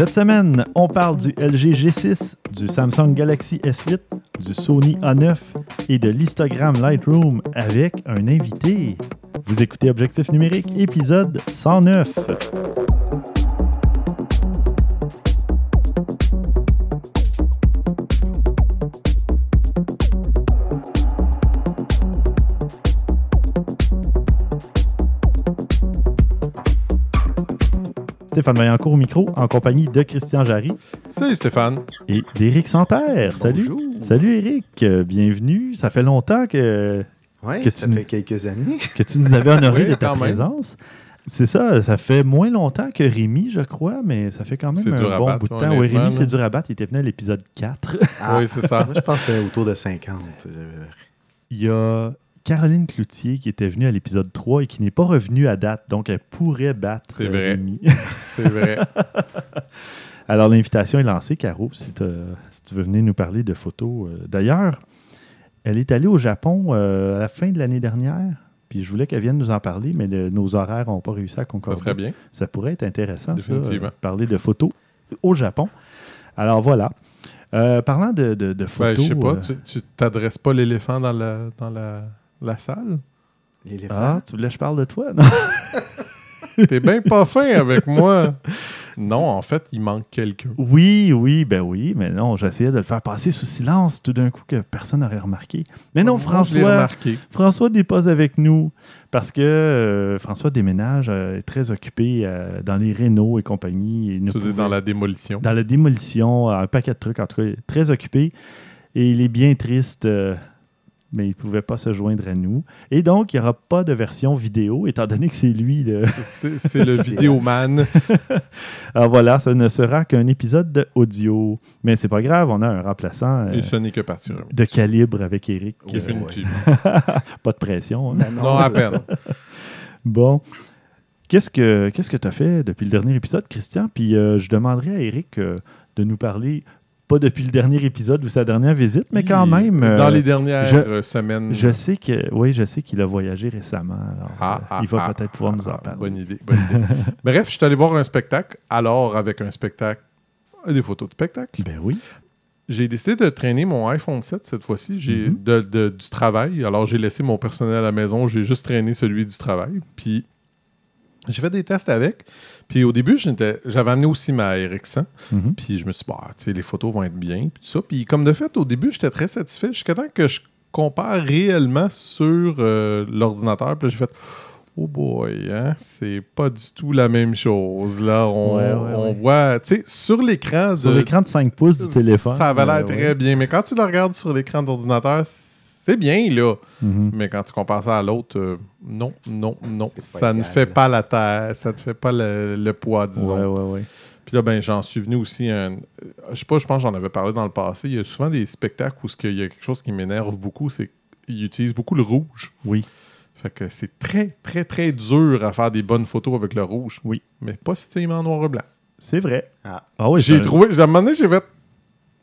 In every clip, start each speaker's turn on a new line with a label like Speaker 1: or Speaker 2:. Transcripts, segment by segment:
Speaker 1: Cette semaine, on parle du LG G6, du Samsung Galaxy S8, du Sony A9 et de l'Instagram Lightroom avec un invité. Vous écoutez Objectif numérique, épisode 109. Stéphane Vaillancourt au micro, en compagnie de Christian Jarry
Speaker 2: Salut Stéphane.
Speaker 1: et d'Éric Santerre. Salut.
Speaker 2: Bonjour.
Speaker 1: Salut Éric, bienvenue. Ça fait longtemps que,
Speaker 3: Oui,
Speaker 1: Que
Speaker 3: ça
Speaker 1: tu-
Speaker 3: fait quelques années.
Speaker 1: que tu nous avais honoré
Speaker 2: Oui,
Speaker 1: de ta présence. C'est ça, ça fait moins longtemps que Rémi, je crois, mais ça fait quand même un bon
Speaker 2: battre,
Speaker 1: bout de temps. Oui, Rémi, c'est dur à battre. Il était venu à l'épisode 4.
Speaker 3: Ah,
Speaker 2: Oui, c'est ça.
Speaker 3: Moi, je pense que c'était autour de 50. J'avais-
Speaker 1: Il y a Caroline Cloutier qui était venue à l'épisode 3 et qui n'est pas revenue à date, donc elle pourrait battre
Speaker 2: C'est vrai. C'est vrai.
Speaker 1: Alors, l'invitation est lancée, Caro, si, tu veux venir nous parler de photos. Euh, D'ailleurs, elle est allée au Japon euh, à la fin de l'année dernière, puis je voulais qu'elle vienne nous en parler, mais le- nos horaires n'ont pas réussi à
Speaker 2: Ça
Speaker 1: concorder.
Speaker 2: serait bien.
Speaker 1: Ça pourrait être intéressant, ça, euh, parler de photos au Japon. Alors, voilà. Euh, parlant de, de- de
Speaker 2: Ben,
Speaker 1: photos...
Speaker 2: je sais pas, tu, tu t'adresses pas l'éléphant dans la, dans la, la salle?
Speaker 3: L'éléphant?
Speaker 1: Ah, tu voulais que je parle de toi? Non?
Speaker 2: T'es bien pas fin avec moi. Non, en fait, il manque quelqu'un.
Speaker 1: Oui, oui, ben oui, mais non, j'essayais de le faire passer sous silence tout d'un coup que personne n'aurait remarqué. Mais non, François,
Speaker 2: remarqué.
Speaker 1: François n'est pas avec nous parce que euh, François déménage, euh, est très occupé euh, dans les rénaux et compagnie. et ne pouvait-
Speaker 2: dans la démolition?
Speaker 1: dans la démolition, un paquet de trucs, en tout cas, il est très occupé. Et il est bien triste, euh, mais il ne pouvait pas se joindre à nous. Et donc, il n'y aura pas de version vidéo, étant donné que c'est lui. le-
Speaker 2: C'est le vidéoman.
Speaker 1: Alors voilà, ça ne sera qu'un épisode de audio. Mais c'est pas grave, on a un remplaçant euh,
Speaker 2: Et ce n'est que partir.
Speaker 1: de calibre avec Eric. Euh,
Speaker 2: Définitivement.
Speaker 1: pas de pression. hein.
Speaker 2: Non, à peine.
Speaker 1: Bon. Qu'est-ce que qu'est-ce que tu as fait depuis le dernier épisode, Christian? Puis euh, je demanderai à Eric euh, de nous parler, pas depuis le dernier épisode ou sa dernière visite, mais quand
Speaker 2: Oui,
Speaker 1: même. euh,
Speaker 2: Dans les dernières
Speaker 1: je-
Speaker 2: semaines.
Speaker 1: Je sais que oui, je sais qu'il a voyagé récemment. alors,
Speaker 2: Ah,
Speaker 1: euh,
Speaker 2: ah,
Speaker 1: il va
Speaker 2: ah,
Speaker 1: peut-être pouvoir nous en parler.
Speaker 2: Bonne idée, bonne idée. Bref, je suis allé voir un spectacle. Alors, avec un spectacle, des photos de spectacle.
Speaker 1: Ben oui.
Speaker 2: J'ai décidé de traîner mon iPhone 7 cette fois-ci. J'ai
Speaker 1: Mhm.
Speaker 2: de- de- du travail. Alors, j'ai laissé mon personnel à la maison. J'ai juste traîné celui du travail. Puis, j'ai fait des tests avec. Puis, au début, j'avais amené aussi ma RX100.
Speaker 1: Mhm.
Speaker 2: Puis, je me suis dit, bah, tu sais, les photos vont être bien. Puis, tout ça. Puis, comme de fait, au début, j'étais très satisfait. Jusqu'à temps que je compare réellement sur euh, l'ordinateur. Puis, là, j'ai fait. Oh boy, hein? c'est pas du tout la même chose. Là, on,
Speaker 1: Ouais, ouais,
Speaker 2: on
Speaker 1: ouais.
Speaker 2: voit, tu sais, sur l'écran
Speaker 1: Sur l'écran de 5 pouces du téléphone.
Speaker 2: ça avait l'air très bien, mais quand tu le regardes sur l'écran d'ordinateur, c'est bien, là.
Speaker 1: Mhm.
Speaker 2: Mais quand tu compares ça à l'autre, euh, non, non, non. Ça ne fait pas la taille, ça ne fait pas le, le poids, disons.
Speaker 1: Ouais, ouais, ouais.
Speaker 2: Puis là, ben, j'en suis venu aussi un. Je sais pas, je pense que j'en avais parlé dans le passé. Il y a souvent des spectacles où ce qu'il y a quelque chose qui m'énerve beaucoup, c'est qu'ils utilisent beaucoup le rouge.
Speaker 1: Oui.
Speaker 2: Fait que c'est très, très, très dur à faire des bonnes photos avec le rouge.
Speaker 1: Oui.
Speaker 2: Mais pas si tu es en noir et blanc.
Speaker 1: C'est vrai.
Speaker 3: Ah.
Speaker 1: Ah oui,
Speaker 2: J'ai trouvé, à un moment donné, j'ai fait.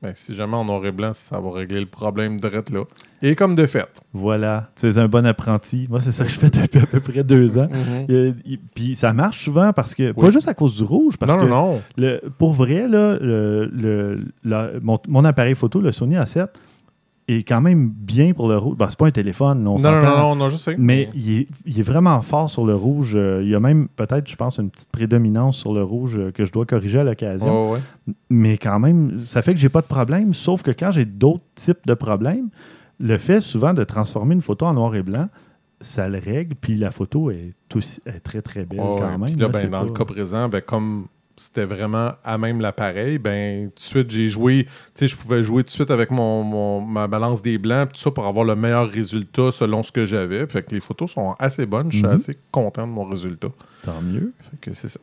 Speaker 2: Ben, si jamais en noir et blanc, ça va régler le problème direct là. Et comme de fait.
Speaker 1: Voilà, tu es un bon apprenti. Moi, c'est ça que je fais depuis à peu près deux ans. Euh, y- Puis ça marche souvent parce que, pas juste à cause du rouge, parce
Speaker 2: non,
Speaker 1: que
Speaker 2: non, non.
Speaker 1: le- pour vrai, là, le, le- la- mon, mon appareil photo, le Sony A7, est quand même bien pour le rouge. Ben, c'est pas un téléphone, on
Speaker 2: Non, non, non, non, je sais.
Speaker 1: Mais il est, il est vraiment fort sur le rouge. Euh, Il y a même peut-être, je pense, une petite prédominance sur le rouge euh, que je dois corriger à l'occasion.
Speaker 2: Ouais, ouais.
Speaker 1: Mais quand même, ça fait que j'ai pas de problème. Sauf que quand j'ai d'autres types de problèmes, le fait souvent de transformer une photo en noir et blanc, ça le règle. Puis la photo est, aussi, est très, très belle quand même.
Speaker 2: Puis là,
Speaker 1: là,
Speaker 2: ben, dans le cas présent, ben, comme c'était vraiment à même l'appareil, ben, tout de suite, j'ai joué. Tu sais, je pouvais jouer tout de suite avec mon, mon- ma balance des blancs, tout ça, pour avoir le meilleur résultat selon ce que j'avais. Fait que les photos sont assez bonnes. Je suis
Speaker 1: Mhm.
Speaker 2: assez content de mon résultat.
Speaker 1: Tant mieux.
Speaker 2: Fait que c'est ça.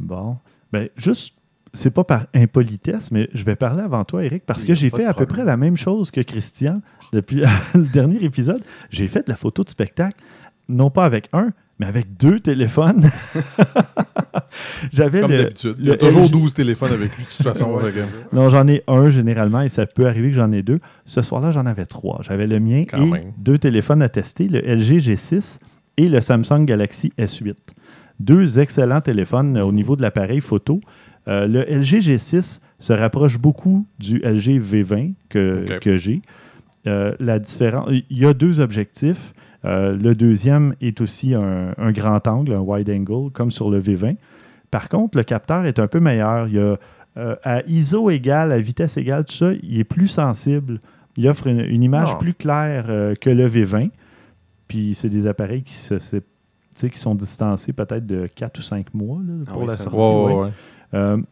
Speaker 1: Bon. Ben, juste, c'est pas par impolitesse, mais je vais parler avant toi, Eric, parce
Speaker 3: Oui,
Speaker 1: que j'ai fait à peu près la même chose que Christian depuis le dernier épisode. J'ai fait de la photo de spectacle, non pas avec un, mais avec deux téléphones. J'avais
Speaker 2: Comme
Speaker 1: le.
Speaker 2: d'habitude. Il y a toujours
Speaker 1: LG
Speaker 2: 12 téléphones avec lui, de toute façon.
Speaker 3: Ouais.
Speaker 1: Non, j'en ai un généralement et ça peut arriver que j'en ai deux. Ce soir-là, j'en avais trois. J'avais le mien
Speaker 2: Quand
Speaker 1: et
Speaker 2: même.
Speaker 1: deux téléphones à tester, le LG G6 et le Samsung Galaxy S8. Deux excellents téléphones au niveau de l'appareil photo. Euh, le LG G6 se rapproche beaucoup du LG V20 que, que j'ai. Euh, la différence, il y a deux objectifs. Euh, le deuxième est aussi un, un grand angle, un wide angle, comme sur le V20. Par contre, le capteur est un peu meilleur. Il a, euh, à ISO égale, à vitesse égale, tout ça, il est plus sensible. Il offre une, une image
Speaker 2: Ah.
Speaker 1: plus claire euh, que le V20. Puis c'est des appareils qui, se, sont distancés peut-être de 4 ou 5 mois là,
Speaker 3: Ah
Speaker 1: pour
Speaker 3: oui,
Speaker 1: la sortie.
Speaker 2: Ouais, ouais.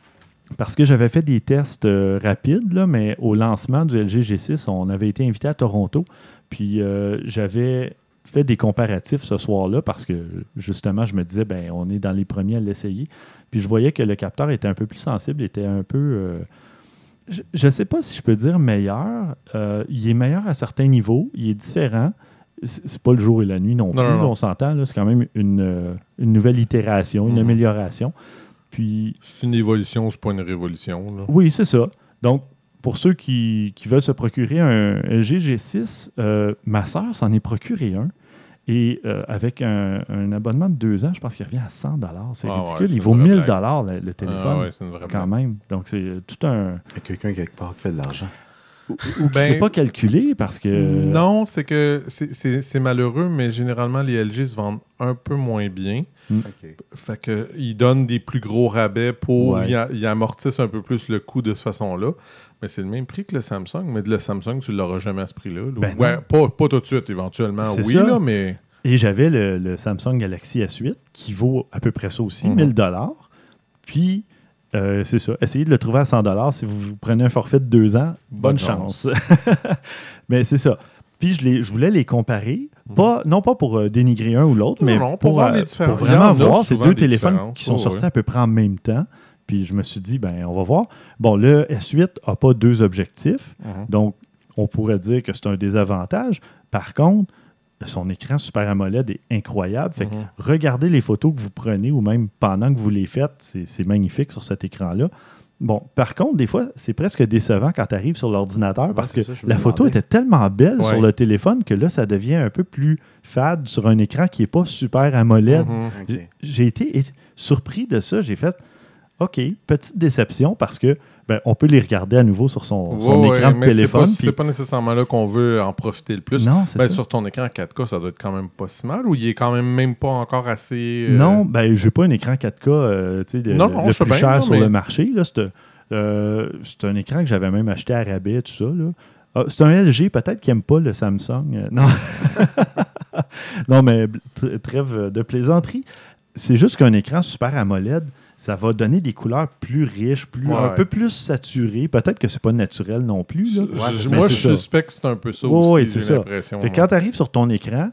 Speaker 1: parce que j'avais fait des tests euh, rapides, là, mais au lancement du LG G6, on avait été invité à Toronto. Puis euh, j'avais fait des comparatifs ce soir-là parce que justement, je me disais, ben, on est dans les premiers à l'essayer. Puis je voyais que le capteur était un peu plus sensible, était un peu. euh, je ne sais pas si je peux dire meilleur. Euh, il est meilleur à certains niveaux. Il est différent. C'est pas le jour et la nuit non,
Speaker 2: Non,
Speaker 1: plus.
Speaker 2: non, non.
Speaker 1: On s'entend. là, C'est quand même une, euh, une nouvelle itération, une
Speaker 2: Mhm.
Speaker 1: amélioration. Puis
Speaker 2: C'est une évolution, c'est pas une révolution. là.
Speaker 1: oui, c'est ça. Donc, pour ceux qui, qui veulent se procurer un LG G6, euh, ma sœur s'en est procuré un. Et euh, avec un, un abonnement de deux ans, je pense qu'il revient à 100 C'est
Speaker 2: Ah
Speaker 1: ridicule. Il vaut
Speaker 2: vraie
Speaker 1: 1000
Speaker 2: blague.
Speaker 1: le, le
Speaker 2: Ah
Speaker 1: téléphone,
Speaker 2: ouais, c'est une vraie
Speaker 1: quand même. Donc, c'est euh, tout un.
Speaker 3: Il y a quelqu'un quelque part qui fait de l'argent.
Speaker 1: Ou
Speaker 2: Ben,
Speaker 1: pas calculé parce que.
Speaker 2: Non, c'est que c'est- malheureux, mais généralement, les LG se vendent un peu moins bien.
Speaker 3: OK.
Speaker 2: Fait que ils donnent des plus gros rabais pour.
Speaker 1: Ouais.
Speaker 2: Ils, amortissent un peu plus le coût de cette façon-là. Mais c'est le même prix que le Samsung. Mais de le Samsung, tu ne l'auras jamais à ce prix-là. là.
Speaker 1: Ben
Speaker 2: ouais, pas, pas tout de suite, éventuellement.
Speaker 1: C'est
Speaker 2: Oui,
Speaker 1: ça.
Speaker 2: là, mais.
Speaker 1: Et j'avais le, le Samsung Galaxy S8 qui vaut à peu près ça aussi,
Speaker 2: Mhm.
Speaker 1: 1000 dollars. Puis, euh, c'est ça. Essayez de le trouver à 100 dollars si vous, vous prenez un forfait de deux ans. Bonne,
Speaker 2: Bonne
Speaker 1: chance. mais c'est ça. Puis, je, les, je voulais les comparer. Pas, non pas pour euh, dénigrer un ou l'autre, mais
Speaker 2: non, pour
Speaker 1: euh, pour vraiment voir ces deux téléphones qui sont
Speaker 2: Oh,
Speaker 1: sortis
Speaker 2: ouais.
Speaker 1: à peu près en même temps. Puis, je me suis dit, ben, on va voir. Bon, le S8 n'a pas deux objectifs.
Speaker 2: Mhm.
Speaker 1: Donc, on pourrait dire que c'est un désavantage. Par contre, son écran Super AMOLED est incroyable. Fait que
Speaker 2: Mhm.
Speaker 1: regardez les photos que vous prenez ou même pendant que vous les faites, c'est magnifique sur cet écran-là. Bon, par contre, des fois, c'est presque décevant quand tu arrives sur l'ordinateur
Speaker 3: Ouais,
Speaker 1: parce que
Speaker 3: ça,
Speaker 1: la photo était tellement belle
Speaker 2: Ouais.
Speaker 1: sur le téléphone que là, ça devient un peu plus fade sur un écran qui n'est pas super AMOLED.
Speaker 2: Mhm.
Speaker 1: J'ai- J'ai été surpris de ça. J'ai fait OK, petite déception parce que ben, on peut les regarder à nouveau sur son, son
Speaker 2: Ouais,
Speaker 1: écran de
Speaker 2: mais c'est
Speaker 1: téléphone.
Speaker 2: pas- pas, nécessairement là qu'on veut en profiter le plus.
Speaker 1: non,
Speaker 2: Ben, sur ton écran 4K, ça doit être quand même pas si mal ou il est quand même même pas encore assez. euh,
Speaker 1: Non, ben, j'ai pas un écran 4K euh, le,
Speaker 2: Non,
Speaker 1: le-
Speaker 2: non,
Speaker 1: plus
Speaker 2: bien,
Speaker 1: cher
Speaker 2: non,
Speaker 1: sur
Speaker 2: mais-
Speaker 1: le marché. C'est euh, c'est un écran que j'avais même acheté à rabais, tout ça. là. Ah, c'est un LG, peut-être qui n'aime pas le Samsung. Non. non, mais tr- trêve de plaisanterie. C'est juste qu'un écran Super AMOLED, ça va donner des couleurs plus riches, plus, un peu plus saturées. Peut-être que c'est pas naturel non plus. là.
Speaker 3: Ouais,
Speaker 2: moi,
Speaker 1: ça.
Speaker 2: je suspecte que c'est un peu ça
Speaker 1: Ouais,
Speaker 2: aussi, j'ai l'impression.
Speaker 1: Quand tu arrives sur ton écran,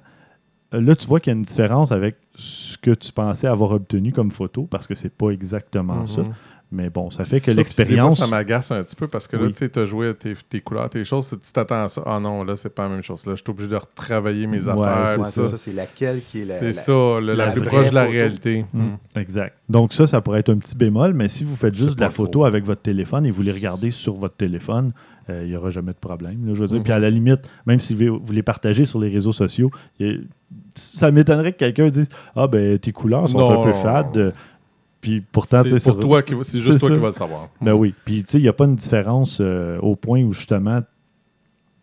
Speaker 1: euh, là, tu vois qu'il y a une différence avec ce que tu pensais avoir obtenu comme photo, parce que c'est pas exactement
Speaker 2: Mhm.
Speaker 1: ça. Mais bon, ça fait que l'expérience.
Speaker 2: Ça m'agace un petit peu parce que là,
Speaker 1: Oui.
Speaker 2: tu sais, tu as joué à tes, tes couleurs, tes choses, tu t'attends à ça. Ah non, là, c'est pas la même chose. Là, je suis obligé de retravailler mes
Speaker 1: Ouais,
Speaker 2: affaires.
Speaker 3: Ouais,
Speaker 2: ça.
Speaker 3: ça, c'est laquelle qui est la.
Speaker 2: C'est ça, la,
Speaker 3: la
Speaker 2: plus proche de la
Speaker 3: photo.
Speaker 2: réalité.
Speaker 1: Mm,
Speaker 2: Mm.
Speaker 1: Exact. Donc ça, ça pourrait être un petit bémol, mais si vous faites juste de la photo
Speaker 2: trop.
Speaker 1: avec votre téléphone et vous les regardez sur votre téléphone, euh, il n'y aura jamais de problème. là, je veux dire.
Speaker 2: Mhm.
Speaker 1: Puis à la limite, même si vous les partagez sur les réseaux sociaux, ça m'étonnerait que quelqu'un dise Ah ben tes couleurs sont
Speaker 2: Non,
Speaker 1: un peu fades. Puis pourtant,
Speaker 2: C'est pour toi, qui c'est juste toi
Speaker 1: ça.
Speaker 2: qui vas le savoir.
Speaker 1: Ben oui. Puis, tu sais, il n'y a pas une différence euh, au point où, justement,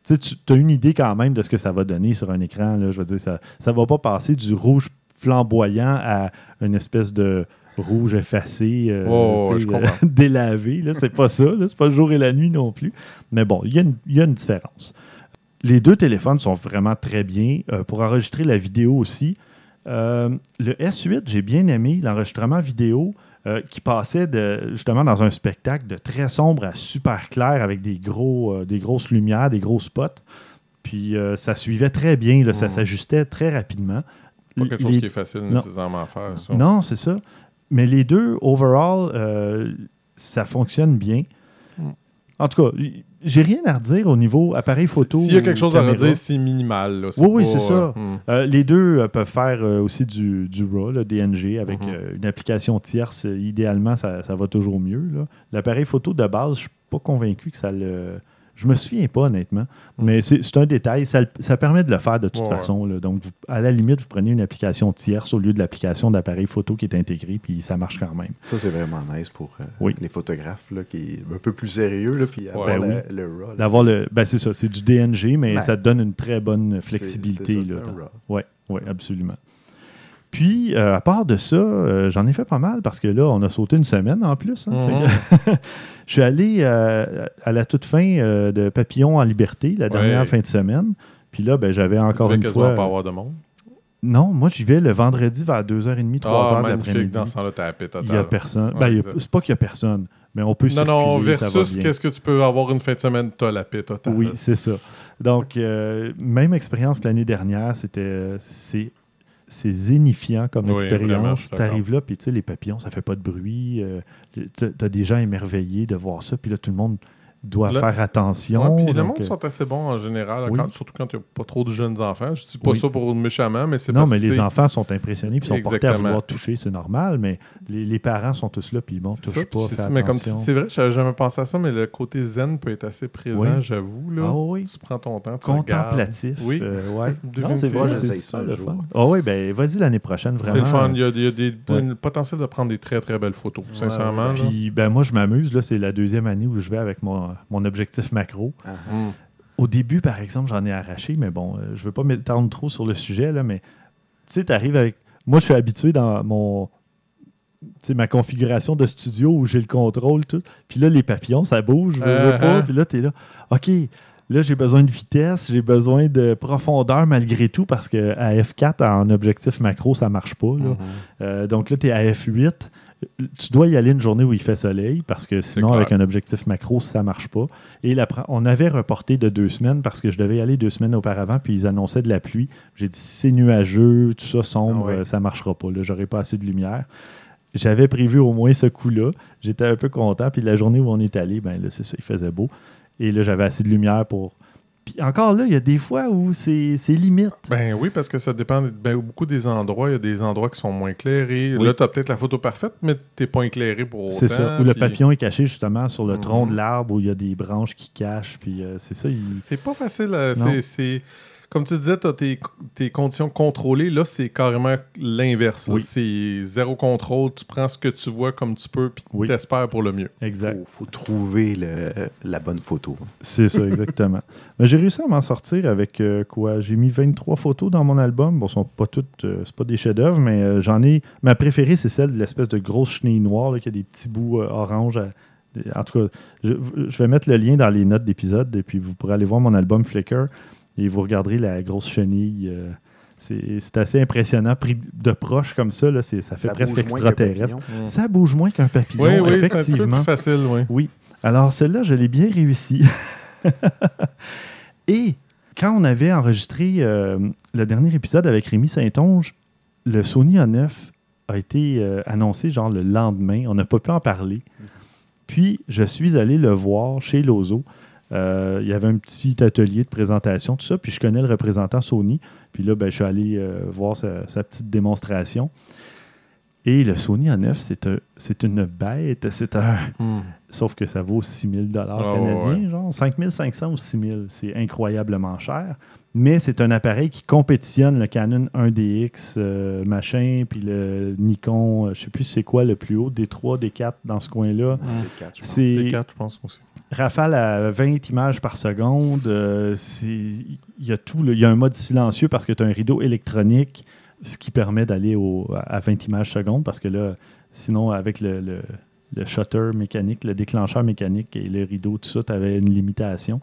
Speaker 1: tu as une idée quand même de ce que ça va donner sur un écran. Là, je veux dire, ça ne va pas passer du rouge flamboyant à une espèce de rouge effacé, euh,
Speaker 2: Oh,
Speaker 1: euh, délavé. Là, c'est pas ça. Là, c'est pas le jour et la nuit non plus. Mais bon, il y, a une- il y a une différence. Les deux téléphones sont vraiment très bien. Euh, pour enregistrer la vidéo aussi, euh, le S8, j'ai bien aimé l'enregistrement vidéo euh, qui passait de, justement dans un spectacle de très sombre à super clair avec des, gros, euh, des grosses lumières, des gros spots. Puis ça suivait très bien, là, ça
Speaker 2: Mhm.
Speaker 1: s'ajustait très rapidement.
Speaker 2: Pas quelque chose
Speaker 1: Les-
Speaker 2: qui est facile
Speaker 1: Non.
Speaker 2: nécessairement à faire. Ça.
Speaker 1: non, c'est ça. Mais les deux, overall, ça fonctionne bien. En tout cas, j'ai rien à redire au niveau appareil photo.
Speaker 2: S'il y a quelque chose à redire, c'est minimal. là.
Speaker 1: Oui, oui, c'est ça.
Speaker 2: euh, hmm.
Speaker 1: Euh, les deux euh, peuvent faire aussi du, du RAW, le DNG, avec
Speaker 2: Mhm.
Speaker 1: une application tierce. Idéalement, ça, ça va toujours mieux. L'appareil photo de base, je ne suis pas convaincu que ça le. Je me souviens pas, honnêtement. Mais c'est un détail. Ça, ça permet de le faire de toute
Speaker 2: Ouais,
Speaker 1: façon. là. Donc, vous- à la limite, vous prenez une application tierce au lieu de l'application d'appareil photo qui est intégrée, puis ça marche quand même.
Speaker 3: Ça, c'est vraiment nice pour euh,
Speaker 1: Oui.
Speaker 3: les photographes, là, qui est un peu plus sérieux, là, puis
Speaker 1: Ben
Speaker 3: le, le RAW.
Speaker 1: D'avoir le. Ben, c'est ça, c'est du DNG, mais
Speaker 3: Ben,
Speaker 1: ça te donne une très bonne flexibilité.
Speaker 3: c'est un RAW.
Speaker 1: Oui, oui, absolument. Puis, euh, à part de ça, euh, j'en ai fait pas mal parce que là, on a sauté une semaine en plus. hein.
Speaker 2: Mhm.
Speaker 1: Que- je suis allé euh, à la toute fin de Papillon en liberté, la dernière
Speaker 2: Ouais.
Speaker 1: fin de semaine. Puis là, ben, j'avais encore une fois.
Speaker 2: pas avoir de monde.
Speaker 1: Non, moi, j'y vais le vendredi vers 2h30, 3h
Speaker 2: Ah,
Speaker 1: de l'après-midi.
Speaker 2: Dans ce temps-là, t'as la paix
Speaker 1: Il n'y a personne.
Speaker 2: Ouais,
Speaker 1: Ben,
Speaker 2: c'est
Speaker 1: pas qu'il n'y a personne, mais on peut
Speaker 2: Non, non,
Speaker 1: circuler, va
Speaker 2: versus qu'est-ce que tu peux avoir une fin de semaine, t'as la paix totale.
Speaker 1: Oui, c'est ça. Donc, euh, même expérience que l'année dernière, c'était c'est c'est zénifiant comme
Speaker 2: Oui,
Speaker 1: expérience. Tu arrives là, puis tu sais, les papillons, ça fait pas de bruit. euh, tu as des gens émerveillés de voir ça, puis là, tout le monde doit
Speaker 2: Le-
Speaker 1: faire attention.
Speaker 2: Ouais, puis le
Speaker 1: donc,
Speaker 2: monde
Speaker 1: euh,
Speaker 2: sont assez bons en général,
Speaker 1: Oui.
Speaker 2: quand- surtout quand il n'y a pas trop de jeunes enfants. Je dis pas
Speaker 1: Oui.
Speaker 2: ça pour méchamment, mais c'est
Speaker 1: non,
Speaker 2: parce
Speaker 1: mais les
Speaker 2: c'est-
Speaker 1: enfants sont impressionnés, puis sont portés à
Speaker 2: Exactement.
Speaker 1: vouloir toucher, c'est normal, mais les, les parents sont tous là, puis bon,
Speaker 2: c'est
Speaker 1: touche
Speaker 2: ça,
Speaker 1: pas,
Speaker 2: c'est. Mais comme c'est vrai, j'avais jamais pensé à ça, mais le côté zen peut être assez présent,
Speaker 1: Oui.
Speaker 2: j'avoue. Là.
Speaker 1: Ah oui.
Speaker 2: Tu prends ton temps, tu regardes.
Speaker 1: Contemplatif.
Speaker 2: Oui.
Speaker 1: euh, ouais. Non, c'est vrai,
Speaker 3: J'essaye
Speaker 1: c'est
Speaker 3: ça
Speaker 1: le fun. Ah oui, ben vas-y l'année prochaine,
Speaker 2: C'est
Speaker 1: vraiment.
Speaker 2: le fun. Il y a, il y a des,
Speaker 1: Ouais.
Speaker 2: le potentiel de prendre des très très belles photos, sincèrement.
Speaker 1: Puis ben moi je m'amuse là, c'est la deuxième année où je vais avec mon, mon objectif macro.
Speaker 3: Ah,
Speaker 2: Mm.
Speaker 1: Au début par exemple, j'en ai arraché mais bon, euh, je veux pas m'étendre trop sur le sujet là mais tu sais tu arrives avec moi je suis habitué dans mon ma configuration de studio où j'ai le contrôle tout. Puis là les papillons ça bouge, je veux, veux pas,
Speaker 2: Uh-huh.
Speaker 1: puis là tu es là OK, Là, j'ai besoin de vitesse, j'ai besoin de profondeur malgré tout parce que à F4, en objectif macro, ça marche pas. là.
Speaker 2: Mhm.
Speaker 1: Euh, donc là, tu es à F8. Tu dois y aller une journée où il fait soleil parce que sinon, avec un objectif macro, ça marche pas. Et la on avait reporté de deux semaines parce que je devais y aller deux semaines auparavant, puis ils annonçaient de la pluie. J'ai dit, c'est nuageux, tout ça sombre,
Speaker 3: Ah ouais.
Speaker 1: ça marchera pas. Là, j'aurais pas assez de lumière. J'avais prévu au moins ce coup-là. J'étais un peu content. Puis la journée où on est allé, ben là, c'est ça, il faisait beau. Et là, j'avais assez de lumière pour. Puis encore là, il y a des fois où c'est limite.
Speaker 2: Ben oui, parce que ça dépend ben, beaucoup des endroits. Il y a des endroits qui sont moins éclairés.
Speaker 1: Oui.
Speaker 2: Là, tu as peut-être la photo parfaite, mais tu pas éclairé pour autant.
Speaker 1: C'est ça. Où le papillon est caché justement sur le tronc
Speaker 2: Mhm.
Speaker 1: de l'arbre où il y a des branches qui cachent. Puis euh, c'est ça. il-
Speaker 2: C'est pas facile. euh, c'est... Comme tu disais, tu as tes, tes conditions contrôlées. Là, c'est carrément l'inverse.
Speaker 1: Oui.
Speaker 2: C'est zéro contrôle. Tu prends ce que tu vois comme tu peux, puis
Speaker 1: Oui.
Speaker 2: tu espères pour le mieux.
Speaker 1: Exact.
Speaker 3: faut, faut trouver le- la bonne photo.
Speaker 1: C'est ça, exactement. Mais j'ai réussi à m'en sortir avec euh, quoi? J'ai mis 23 photos dans mon album. Bon, sont pas toutes, euh, c'est pas des chefs-d'œuvre, mais euh, j'en ai. Ma préférée, c'est celle de l'espèce de grosse chenille noire là, qui a des petits bouts euh, orange. à- En tout cas, je, je vais mettre le lien dans les notes d'épisode et puis vous pourrez aller voir mon album Flickr et vous regarderez la grosse chenille. euh, c'est c'est assez impressionnant. Pris de proche comme ça, là, c'est- ça fait
Speaker 3: Ça
Speaker 1: presque extraterrestre. Ça bouge moins qu'un papillon,
Speaker 2: oui, oui, c'est un petit peu
Speaker 1: effectivement.
Speaker 2: plus facile. Oui.
Speaker 1: Oui. Alors, celle-là, je l'ai bien réussi. Et quand on avait enregistré euh, le dernier épisode avec Rémi Saint-Onge, le Sony A9 a été euh, annoncé genre le lendemain. On n'a pas pu en parler. Puis, je suis allé le voir chez Lozo. Euh, il y avait un petit atelier de présentation, tout ça. Puis, je connais le représentant Sony. Puis là, ben, je suis allé euh, voir sa, sa petite démonstration. Et le Sony A9, c'est un- c'est une bête. C'est un, Sauf que ça vaut 6 000
Speaker 2: Ah, ouais,
Speaker 1: canadiens, genre 5 500 ou 6 000. C'est incroyablement cher. Mais c'est un appareil qui compétitionne le Canon 1DX, euh, machin, puis le Nikon, euh, je sais plus c'est quoi le plus haut, D3, D4 dans ce coin-là.
Speaker 3: Pense.
Speaker 1: C'est
Speaker 2: C'est 4, je pense aussi.
Speaker 1: rafale à 20 images par seconde. euh, c'est- Il y a tout. là. Il y a un mode silencieux parce que tu as un rideau électronique, ce qui permet d'aller au- à 20 images seconde parce que là, sinon, avec le, le- le shutter mécanique, le déclencheur mécanique et le rideau, tout ça, tu avais une limitation.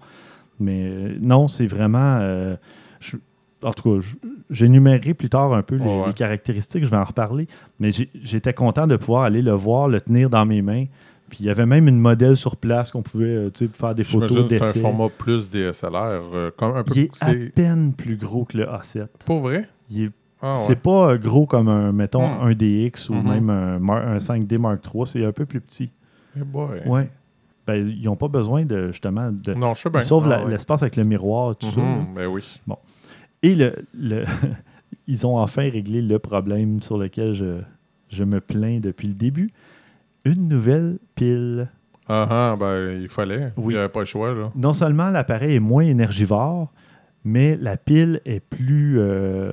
Speaker 1: Mais euh, non, c'est vraiment. euh, je- en tout cas, j'énumérerai plus tard un peu les,
Speaker 2: Ouais, ouais.
Speaker 1: les caractéristiques, je vais en reparler. Mais j'étais content de pouvoir aller le voir, le tenir dans mes mains. Puis il y avait même une modèle sur place qu'on pouvait euh, faire des photos
Speaker 2: c'est un format plus DSLR. euh, comme un peu
Speaker 1: Il est à
Speaker 2: c'est
Speaker 1: peine plus gros que le A7.
Speaker 2: Pas vrai?
Speaker 1: Il est-
Speaker 2: Ah, ouais.
Speaker 1: C'est pas gros comme un, mettons,
Speaker 2: Hmm.
Speaker 1: un DX ou
Speaker 2: Mhm.
Speaker 1: même un, un 5D Mark III. C'est un peu plus petit.
Speaker 2: Eh boy.
Speaker 1: Ouais. Ben, ils n'ont pas besoin de justement de.
Speaker 2: Non, je sais bien.
Speaker 1: Ils sauvent la-
Speaker 3: Ah ouais.
Speaker 1: l'espace avec le miroir, tout ça.
Speaker 2: Mhm, Ben oui.
Speaker 1: Et le, le- ils ont enfin réglé le problème sur lequel je, je me plains depuis le début. Une nouvelle pile.
Speaker 2: Ah, ah, ben, il fallait.
Speaker 1: Oui.
Speaker 2: Il n'y avait pas le choix, là.
Speaker 1: non seulement l'appareil est moins énergivore, mais la pile est plus euh,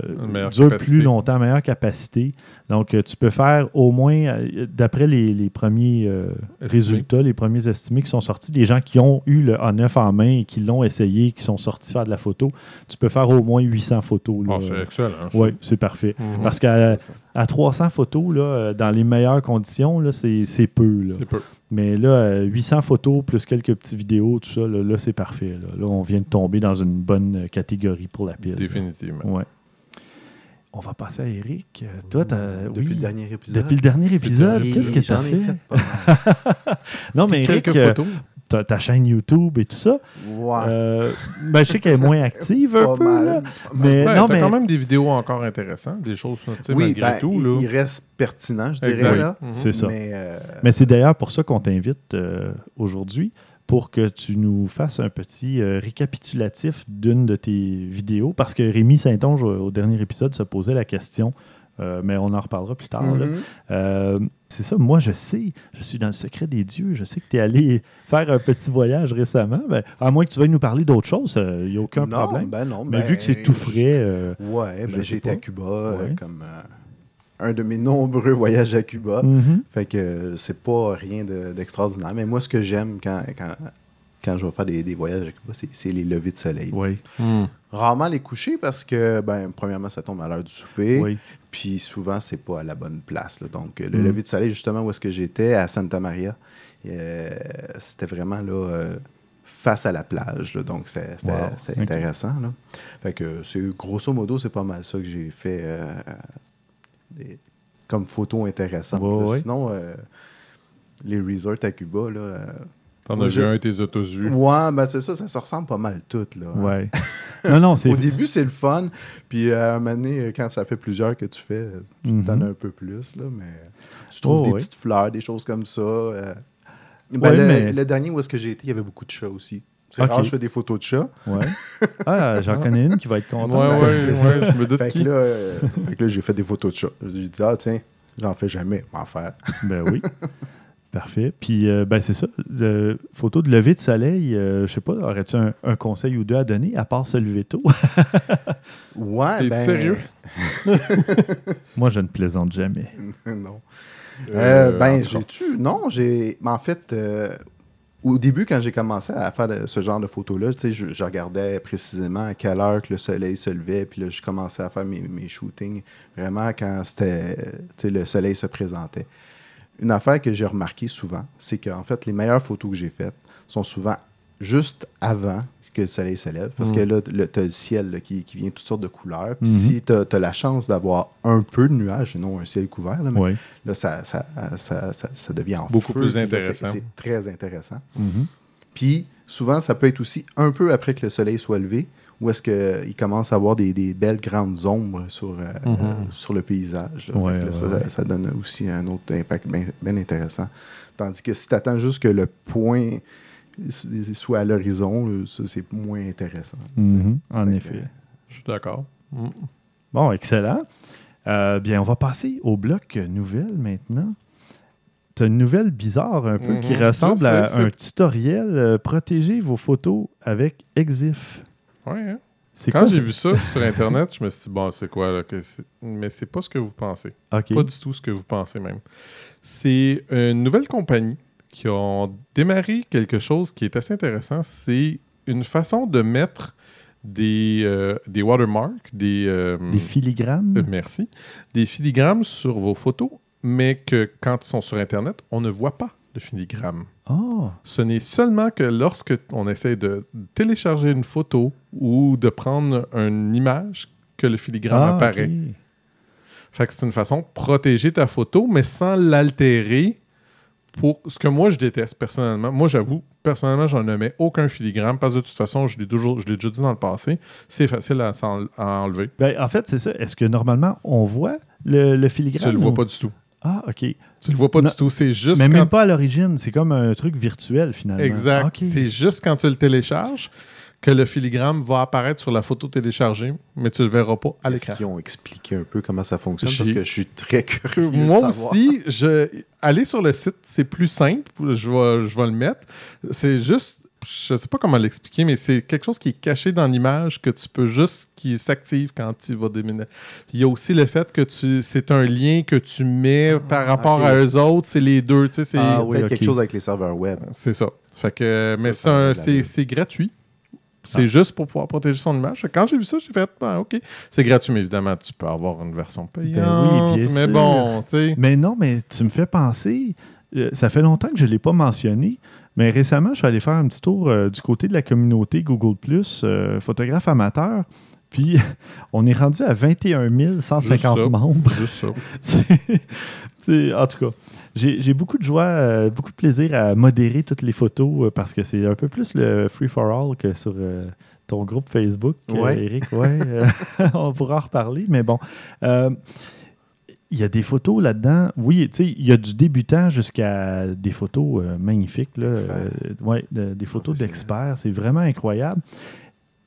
Speaker 1: dure
Speaker 2: capacité.
Speaker 1: plus longtemps, meilleure capacité. Donc, euh, tu peux faire au moins, euh, d'après les, les premiers euh, résultats, les premiers estimés qui sont sortis, des gens qui ont eu le A9 en main et qui l'ont essayé, qui sont sortis faire de la photo, tu peux faire au moins 800 photos.
Speaker 2: Ah, c'est excellent. ça.
Speaker 1: Oui, c'est parfait.
Speaker 2: Mhm.
Speaker 1: Parce qu'à à 300 photos, là, dans les meilleures conditions, c'est peu.
Speaker 2: C'est peu.
Speaker 1: Mais là, euh, 800 photos plus quelques petites vidéos, tout ça, là, là, c'est parfait. Là. Là, on vient de tomber dans une bonne euh, catégorie pour la pile.
Speaker 2: Définitivement.
Speaker 1: Ouais. On va passer à Eric. Euh, Toi,
Speaker 3: Depuis
Speaker 1: oui,
Speaker 3: le dernier épisode.
Speaker 1: depuis le dernier épisode, qu'est-ce que tu as fait?
Speaker 3: fait pas mal.
Speaker 1: Non, mais Eric,
Speaker 2: Quelques
Speaker 1: euh,
Speaker 2: photos.
Speaker 1: Ta chaîne YouTube et tout ça.
Speaker 3: Ouais.
Speaker 1: Euh, ben, je sais qu'elle est moins active un
Speaker 3: Pas
Speaker 1: peu.
Speaker 3: mal.
Speaker 1: là. Mais
Speaker 2: Ouais,
Speaker 1: non,
Speaker 2: t'as
Speaker 1: mais
Speaker 2: quand même des vidéos encore intéressantes, des choses, tu sais,
Speaker 3: oui,
Speaker 2: malgré
Speaker 3: ben,
Speaker 2: tout.
Speaker 3: il,
Speaker 2: Là.
Speaker 3: il reste pertinent, je dirais. Là.
Speaker 2: Mhm.
Speaker 1: c'est ça.
Speaker 3: Mais, euh,
Speaker 1: Mais c'est d'ailleurs pour ça qu'on t'invite euh, aujourd'hui, pour que tu nous fasses un petit euh, récapitulatif d'une de tes vidéos, parce que Rémi Saint-Onge, au, dernier épisode, se posait la question, euh, mais on en reparlera plus tard. là.
Speaker 3: mhm.
Speaker 1: Euh, c'est ça, moi je sais, je suis dans le secret des dieux, je sais que tu es allé faire un petit voyage récemment, ben, à moins que tu veuilles nous parler d'autre chose, il n'y a aucun
Speaker 3: non,
Speaker 1: problème.
Speaker 3: ben non.
Speaker 1: mais
Speaker 3: ben,
Speaker 1: vu que c'est tout frais, euh,
Speaker 3: Ouais, ben, j'ai été à Cuba euh,
Speaker 1: Ouais.
Speaker 3: comme euh, un de mes nombreux voyages à Cuba.
Speaker 1: mhm.
Speaker 3: Fait que euh, c'est pas rien de- d'extraordinaire. mais moi, ce que j'aime quand, quand, quand je vais faire des, des voyages à Cuba, c'est les levées de soleil.
Speaker 1: oui,
Speaker 2: Hmm.
Speaker 3: Rarement les coucher parce que, ben, premièrement, ça tombe à l'heure du souper.
Speaker 1: oui.
Speaker 3: Puis souvent, c'est pas à la bonne place. là. Donc, le
Speaker 1: Mm.
Speaker 3: lever de soleil, justement, où est-ce que j'étais, à Santa Maria, euh, c'était vraiment là, euh, face à la plage. là. Donc, c'était
Speaker 1: Wow.
Speaker 3: intéressant. Là. Fait que, c'est grosso modo, c'est pas mal ça que j'ai fait euh, des- comme photo intéressante.
Speaker 1: Ouais,
Speaker 3: là.
Speaker 1: ouais.
Speaker 3: Sinon, euh, les resorts à Cuba, là. Euh,
Speaker 2: T'en as vu un, t'es as tous vus.
Speaker 3: ouais, ben c'est ça, ça se ressemble pas mal toutes. Là,
Speaker 1: Ouais. non, non, c'est
Speaker 3: Au début, c'est le fun. Puis euh, à un moment donné, quand ça fait plusieurs que tu fais, tu
Speaker 1: Mhm.
Speaker 3: t'en as un peu plus. Là, mais tu trouves
Speaker 1: Oh,
Speaker 3: des
Speaker 1: ouais.
Speaker 3: petites fleurs, des choses comme ça. euh. Ben,
Speaker 1: Ouais,
Speaker 3: le,
Speaker 1: mais-
Speaker 3: le dernier où est-ce que j'ai été, il y avait beaucoup de chats aussi. C'est
Speaker 1: Ok.
Speaker 3: rare je fais des photos de chats.
Speaker 1: Ouais. Ah, j'en connais une qui va être contente.
Speaker 2: Ouais, ouais, ouais, je me doute
Speaker 3: Fait que
Speaker 2: qui.
Speaker 3: là, euh, fait que là, j'ai fait des photos de chats. J'ai dit, ah tiens, j'en fais jamais, m'en faire.
Speaker 1: Ben oui. Parfait. Puis, euh, ben c'est ça. Le photo de lever de soleil, euh, je sais pas, aurais-tu un, un conseil ou deux à donner, à part se lever tôt?
Speaker 3: Ouais,
Speaker 2: T'es
Speaker 3: ben.
Speaker 2: sérieux?
Speaker 1: Moi, je ne plaisante jamais.
Speaker 3: non.
Speaker 2: Euh,
Speaker 3: Euh, ben, j'ai-tu? Non, j'ai. mais En fait, euh, au début, quand j'ai commencé à faire de- ce genre de photos-là, tu sais, je, je regardais précisément à quelle heure que le soleil se levait, puis là, je commençais à faire mes, mes shootings vraiment quand c'était, tu sais, le soleil se présentait. Une affaire que j'ai remarqué souvent, c'est qu'en fait, les meilleures photos que j'ai faites sont souvent juste avant que le soleil se lève, parce
Speaker 2: Mm.
Speaker 3: que là, tu as le ciel là, qui, qui vient toutes sortes de couleurs. Puis
Speaker 1: Mhm.
Speaker 3: si tu as, la chance d'avoir un peu de nuages et non un ciel couvert, là, mais
Speaker 1: Oui.
Speaker 3: Là, ça, ça, ça, ça- ça devient en
Speaker 2: Beaucoup
Speaker 3: feu,
Speaker 2: plus intéressant.
Speaker 3: c'est- très intéressant.
Speaker 1: Mhm.
Speaker 3: Puis, souvent, ça peut être aussi un peu après que le soleil soit levé, où est-ce qu'il commence à avoir des, des belles grandes ombres sur, euh,
Speaker 2: Mhm.
Speaker 3: sur le paysage. là.
Speaker 1: Ouais,
Speaker 3: Fait que là,
Speaker 1: ouais,
Speaker 3: ça,
Speaker 1: ouais.
Speaker 3: ça donne aussi un autre impact bien intéressant. Tandis que si tu attends juste que le point soit à l'horizon, c'est moins intéressant.
Speaker 1: Mhm. En
Speaker 3: Fait que,
Speaker 1: effet.
Speaker 2: Je suis d'accord. Hmm.
Speaker 1: Bon, excellent. Euh, bien, on va passer au bloc nouvelles maintenant. Tu as une nouvelle bizarre un peu qui
Speaker 2: Mhm.
Speaker 1: ressemble à un tutoriel euh, Protégez vos photos avec Exif.
Speaker 2: Ouais, hein. Quand j'ai vu ça sur Internet, je me suis dit, bon, c'est quoi, là? que c'est- Mais c'est pas ce que vous pensez. Pas du tout ce que vous pensez même. C'est une nouvelle compagnie qui ont démarré quelque chose qui est assez intéressant. C'est une façon de mettre des, euh, des watermarks, des... euh,
Speaker 1: Des filigranes.
Speaker 2: euh, merci. Des filigrammes sur vos photos, mais que quand ils sont sur Internet, on ne voit pas de filigramme.
Speaker 1: Oh,
Speaker 2: Ce n'est seulement que lorsque on essaie de télécharger une photo ou de prendre une image que le filigramme
Speaker 1: Ah,
Speaker 2: apparaît. Fait que c'est une façon de protéger ta photo, mais sans l'altérer pour ce que moi je déteste personnellement. Moi, j'avoue, personnellement, j'en ne mets aucun filigrane parce que de toute façon, je l'ai toujours, je l'ai déjà dit dans le passé, c'est facile à, enlever.
Speaker 1: Ben, en fait, c'est ça. Est-ce que normalement, on voit le, le filigrane?
Speaker 2: Tu le vois
Speaker 1: ou-
Speaker 2: pas du tout.
Speaker 1: Ah, OK.
Speaker 2: Tu le vois pas
Speaker 1: Non.
Speaker 2: du tout. C'est juste
Speaker 1: Mais
Speaker 2: quand
Speaker 1: même pas à l'origine. C'est comme un truc virtuel, finalement.
Speaker 2: Exact. C'est juste quand tu le télécharges. que le filigrane va apparaître sur la photo téléchargée, mais tu le verras pas à
Speaker 3: Est-ce
Speaker 2: l'écran.
Speaker 3: qu'ils ont expliqué un peu comment ça fonctionne? Parce que je suis très curieux. de
Speaker 2: Moi
Speaker 3: savoir.
Speaker 2: aussi, je... aller sur le site, c'est plus simple. Je vais, je vais le mettre. C'est juste, je sais pas comment l'expliquer, mais c'est quelque chose qui est caché dans l'image que tu peux juste, qui s'active quand tu vas déménager. Il y a aussi le fait que tu, c'est un lien que tu mets par rapport à eux autres. C'est les deux, tu sais, c'est,
Speaker 1: Ah oui,
Speaker 3: quelque chose avec les serveurs web.
Speaker 2: c'est ça. Fait que, mais c'est, gratuit. C'est
Speaker 1: Ah.
Speaker 2: juste pour pouvoir protéger son image. Quand j'ai vu ça, j'ai fait, ah, OK. C'est gratuit, mais évidemment, tu peux avoir une version payante.
Speaker 1: bien
Speaker 2: mais
Speaker 1: sûr.
Speaker 2: bon, tu sais.
Speaker 1: Mais non, mais tu me fais penser, euh, ça fait longtemps que je ne l'ai pas mentionné, mais récemment, je suis allé faire un petit tour euh, du côté de la communauté Google, euh, photographe amateur. Puis, on est rendu à 21 150
Speaker 2: Juste
Speaker 1: membres.
Speaker 2: Juste ça.
Speaker 1: C'est- en tout cas, j'ai beaucoup de joie, euh, beaucoup de plaisir à modérer toutes les photos euh, parce que c'est un peu plus le free for all que sur ton groupe Facebook,
Speaker 3: Ouais.
Speaker 1: Eric. Ouais, on pourra en reparler, mais bon. Il y a des photos là-dedans. Oui, tu sais, il y a du débutant jusqu'à des photos euh, magnifiques. Là. Euh, ouais, de- des photos d'experts. C'est vraiment incroyable.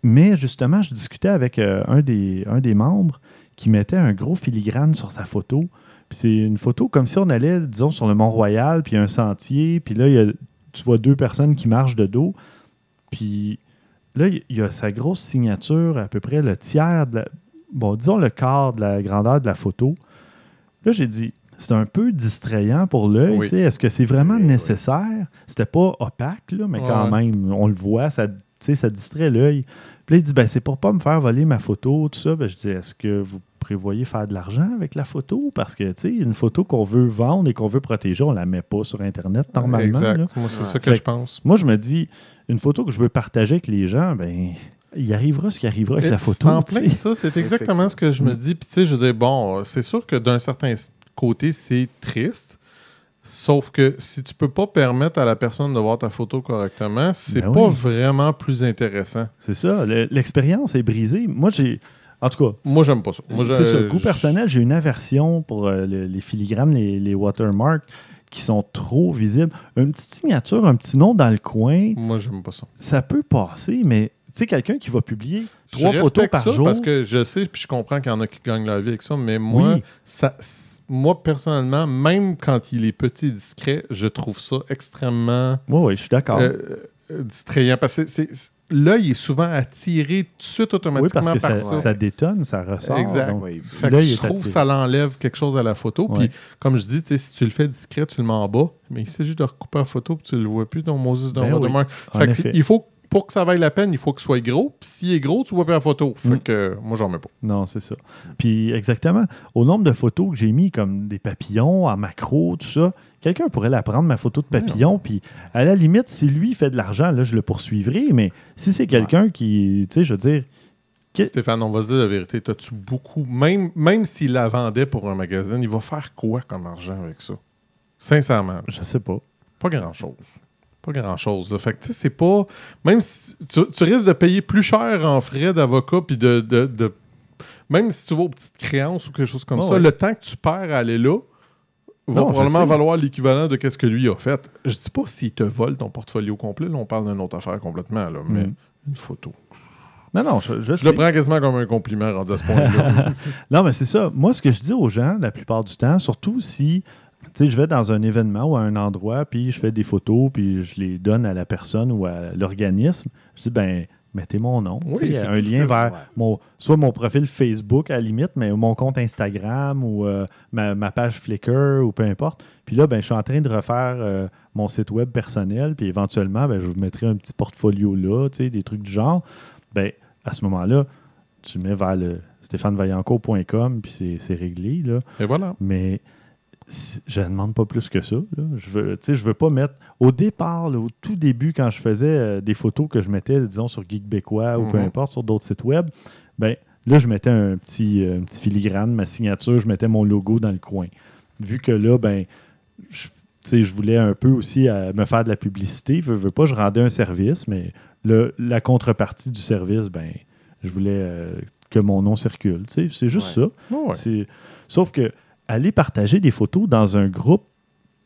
Speaker 1: Mais justement, je discutais avec euh, un, des, un des membres qui mettait un gros filigrane sur sa photo. Puis c'est une photo comme si on allait, disons, sur le Mont-Royal, puis il y a un sentier, puis là, il y a- tu vois deux personnes qui marchent de dos. Puis là, il y a sa grosse signature, à peu près le tiers, de la- bon, disons le quart de la grandeur de la photo. Là, j'ai dit, c'est un peu distrayant pour l'œil.
Speaker 2: Oui.
Speaker 1: Est-ce que c'est vraiment
Speaker 3: Oui, oui.
Speaker 1: nécessaire? C'était pas opaque, là, mais quand même, on le voit, ça, ça distrait l'œil. Puis là, il dit, ben, c'est pour pas me faire voler ma photo, tout ça. Ben, je dis, est-ce que vous prévoyez faire de l'argent avec la photo? Parce que, tu sais, une photo qu'on veut vendre et qu'on veut protéger, on la met pas sur Internet normalement.
Speaker 2: Exact.
Speaker 1: là.
Speaker 2: Moi, c'est
Speaker 3: Ouais.
Speaker 2: ça que
Speaker 1: Fait
Speaker 2: je pense.
Speaker 1: Moi, je me dis, une photo que je veux partager avec les gens, ben, il arrivera ce qui arrivera avec
Speaker 2: Et
Speaker 1: la photo.
Speaker 2: en plein ça, c'est exactement ce que je me dis. Puis tu sais, je dire, bon, c'est sûr que d'un certain côté, c'est triste. Sauf que si tu peux pas permettre à la personne de voir ta photo correctement, c'est
Speaker 1: Ben
Speaker 2: pas
Speaker 1: oui.
Speaker 2: vraiment plus intéressant.
Speaker 1: C'est ça. le- L'expérience est brisée. Moi, j'ai. En tout cas,
Speaker 2: Moi, j'aime pas ça.
Speaker 1: C'est ça. Goût personnel, j'ai une aversion pour euh, le- les filigranes, les, les watermarks qui sont trop visibles. Une petite signature, un petit nom dans le coin,
Speaker 2: Moi, j'aime pas ça.
Speaker 1: ça peut passer, mais sais, quelqu'un qui va publier
Speaker 2: Je
Speaker 1: trois photos par
Speaker 2: ça
Speaker 1: jour.
Speaker 2: Parce que je sais, puis je comprends qu'il y en a qui gagnent leur vie avec ça, mais moi,
Speaker 1: Oui.
Speaker 2: ça, moi personnellement, même quand il est petit et discret, je trouve ça extrêmement
Speaker 1: Oui, oui, je suis d'accord.
Speaker 2: euh, euh, distrayant. Parce que c'est- l'œil est souvent attiré tout de suite
Speaker 1: oui,
Speaker 2: automatiquement
Speaker 1: parce que
Speaker 2: par
Speaker 1: ça,
Speaker 2: ça.
Speaker 1: ça détonne, ça ressort.
Speaker 2: Exact.
Speaker 1: donc,
Speaker 3: Oui.
Speaker 2: Fait que
Speaker 1: l'œil
Speaker 2: je trouve que ça l'enlève quelque chose à la photo. Puis, comme je dis, tu sais, si tu le fais discret, tu le mets en bas. Mais il s'agit de recouper la photo puis tu le vois plus dans Moses dans
Speaker 1: Ben oui,
Speaker 2: Watermark.
Speaker 1: en
Speaker 2: Fait que
Speaker 1: effet.
Speaker 2: il faut, pour que ça vaille la peine, il faut qu'il soit gros. Puis s'il est gros, tu vois plus la photo. Fait
Speaker 1: Mm.
Speaker 2: que euh, moi, j'en mets pas.
Speaker 1: Non, c'est ça. Puis exactement, au nombre de photos que j'ai mis comme des papillons en macro, tout ça, quelqu'un pourrait la prendre, ma photo de papillon, puis à la limite, si lui fait de l'argent, là, je le poursuivrai, mais si c'est quelqu'un qui, tu sais, je veux dire,
Speaker 2: Stéphane, on va se dire la vérité. T'as-tu beaucoup, même, même s'il la vendait pour un magazine, il va faire quoi comme argent avec ça? Sincèrement,
Speaker 1: je sais pas.
Speaker 2: pas grand-chose. Pas grand-chose. Fait que, tu sais, c'est pas. Même si tu, tu risques de payer plus cher en frais d'avocat, puis de, de, de- Même si tu vas aux petites créances ou quelque chose comme
Speaker 1: Ouais,
Speaker 2: ça,
Speaker 1: ouais.
Speaker 2: le temps que tu perds à aller là va
Speaker 1: Non,
Speaker 2: probablement valoir l'équivalent de ce que lui a fait. Je dis pas s'il te vole ton portfolio complet, là, on parle d'une autre affaire complètement, là, mais
Speaker 1: Mm.
Speaker 2: une photo.
Speaker 1: Non, non, je, je
Speaker 2: Je le prends quasiment comme un compliment rendu à ce point-là.
Speaker 1: Non, mais c'est ça. Moi, ce que je dis aux gens, la plupart du temps, surtout si tu sais, je vais dans un événement ou à un endroit, puis je fais des photos, puis je les donne à la personne ou à l'organisme, je dis, ben, mettez mon nom.
Speaker 2: Oui,
Speaker 1: un lien vers
Speaker 3: ouais.
Speaker 1: mon, soit mon profil Facebook à la limite, mais mon compte Instagram ou euh, ma, ma page Flickr ou peu importe. Puis là, ben, je suis en train de refaire euh, mon site web personnel, puis éventuellement, ben, je vous mettrai un petit portfolio là, tu sais, des trucs du genre. Ben, à ce moment-là, tu mets vers le stéphanevaillancourt.com, puis c'est- réglé. Là.
Speaker 2: Et voilà.
Speaker 1: Mais je ne demande pas plus que ça. là. Je veux, tu sais, je veux pas mettre. Au départ, là, au tout début, quand je faisais euh, des photos que je mettais, disons, sur Geekbécois ou peu
Speaker 2: Mhm.
Speaker 1: importe, sur d'autres sites web, ben là, je mettais un petit, euh, un petit filigrane, ma signature, je mettais mon logo dans le coin. Vu que là, ben, je, je voulais un peu aussi euh, me faire de la publicité. Je veux, veux pas, je rendais un service, mais le- la contrepartie du service, ben, je voulais que mon nom circule. C'est juste
Speaker 3: Ouais.
Speaker 1: ça.
Speaker 2: Ouais.
Speaker 1: Sauf que aller partager des photos dans un groupe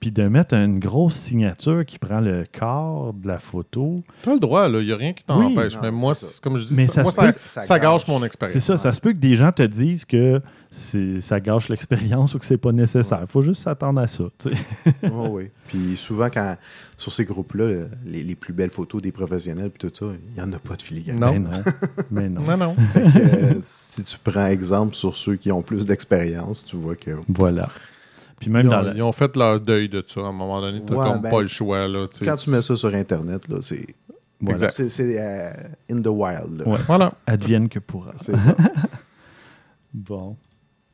Speaker 1: puis de mettre une grosse signature qui prend le quart de la photo.
Speaker 2: Tu as le droit, il n'y a rien qui t'en
Speaker 1: Oui.
Speaker 2: empêche.
Speaker 3: Non,
Speaker 2: mais moi,
Speaker 3: c'est ça.
Speaker 2: c'est- comme je dis,
Speaker 1: Mais
Speaker 2: ça,
Speaker 1: ça
Speaker 2: moi, ça,
Speaker 1: peut-
Speaker 2: ça
Speaker 3: ça
Speaker 2: gâche mon
Speaker 1: C'est
Speaker 2: expérience.
Speaker 1: ça, ça se peut que des gens te disent que c'est- ça gâche l'expérience ou que c'est pas nécessaire. Il faut juste s'attendre à ça. sais.
Speaker 3: Oh, oui. Puis souvent, quand sur ces groupes-là, les, les plus belles photos des professionnels, puis tout ça, il n'y en a pas de filigrane.
Speaker 2: Non.
Speaker 1: Mais non. Mais non.
Speaker 2: Non, non.
Speaker 3: Fait que, euh, si tu prends exemple sur ceux qui ont plus d'expérience, tu vois que.
Speaker 1: Voilà. Puis même
Speaker 2: Ils
Speaker 1: dans
Speaker 2: ont,
Speaker 1: la-
Speaker 2: ils ont fait leur deuil de ça. À un moment donné, tu
Speaker 3: Ouais,
Speaker 2: comme
Speaker 3: ben,
Speaker 2: pas le choix. Là.
Speaker 3: Quand tu mets ça sur Internet, là, c'est.
Speaker 1: voilà.
Speaker 3: C'est c'est, euh, in the wild. là.
Speaker 1: Ouais.
Speaker 2: Voilà.
Speaker 1: advienne que pourra.
Speaker 3: C'est ça.
Speaker 1: Bon,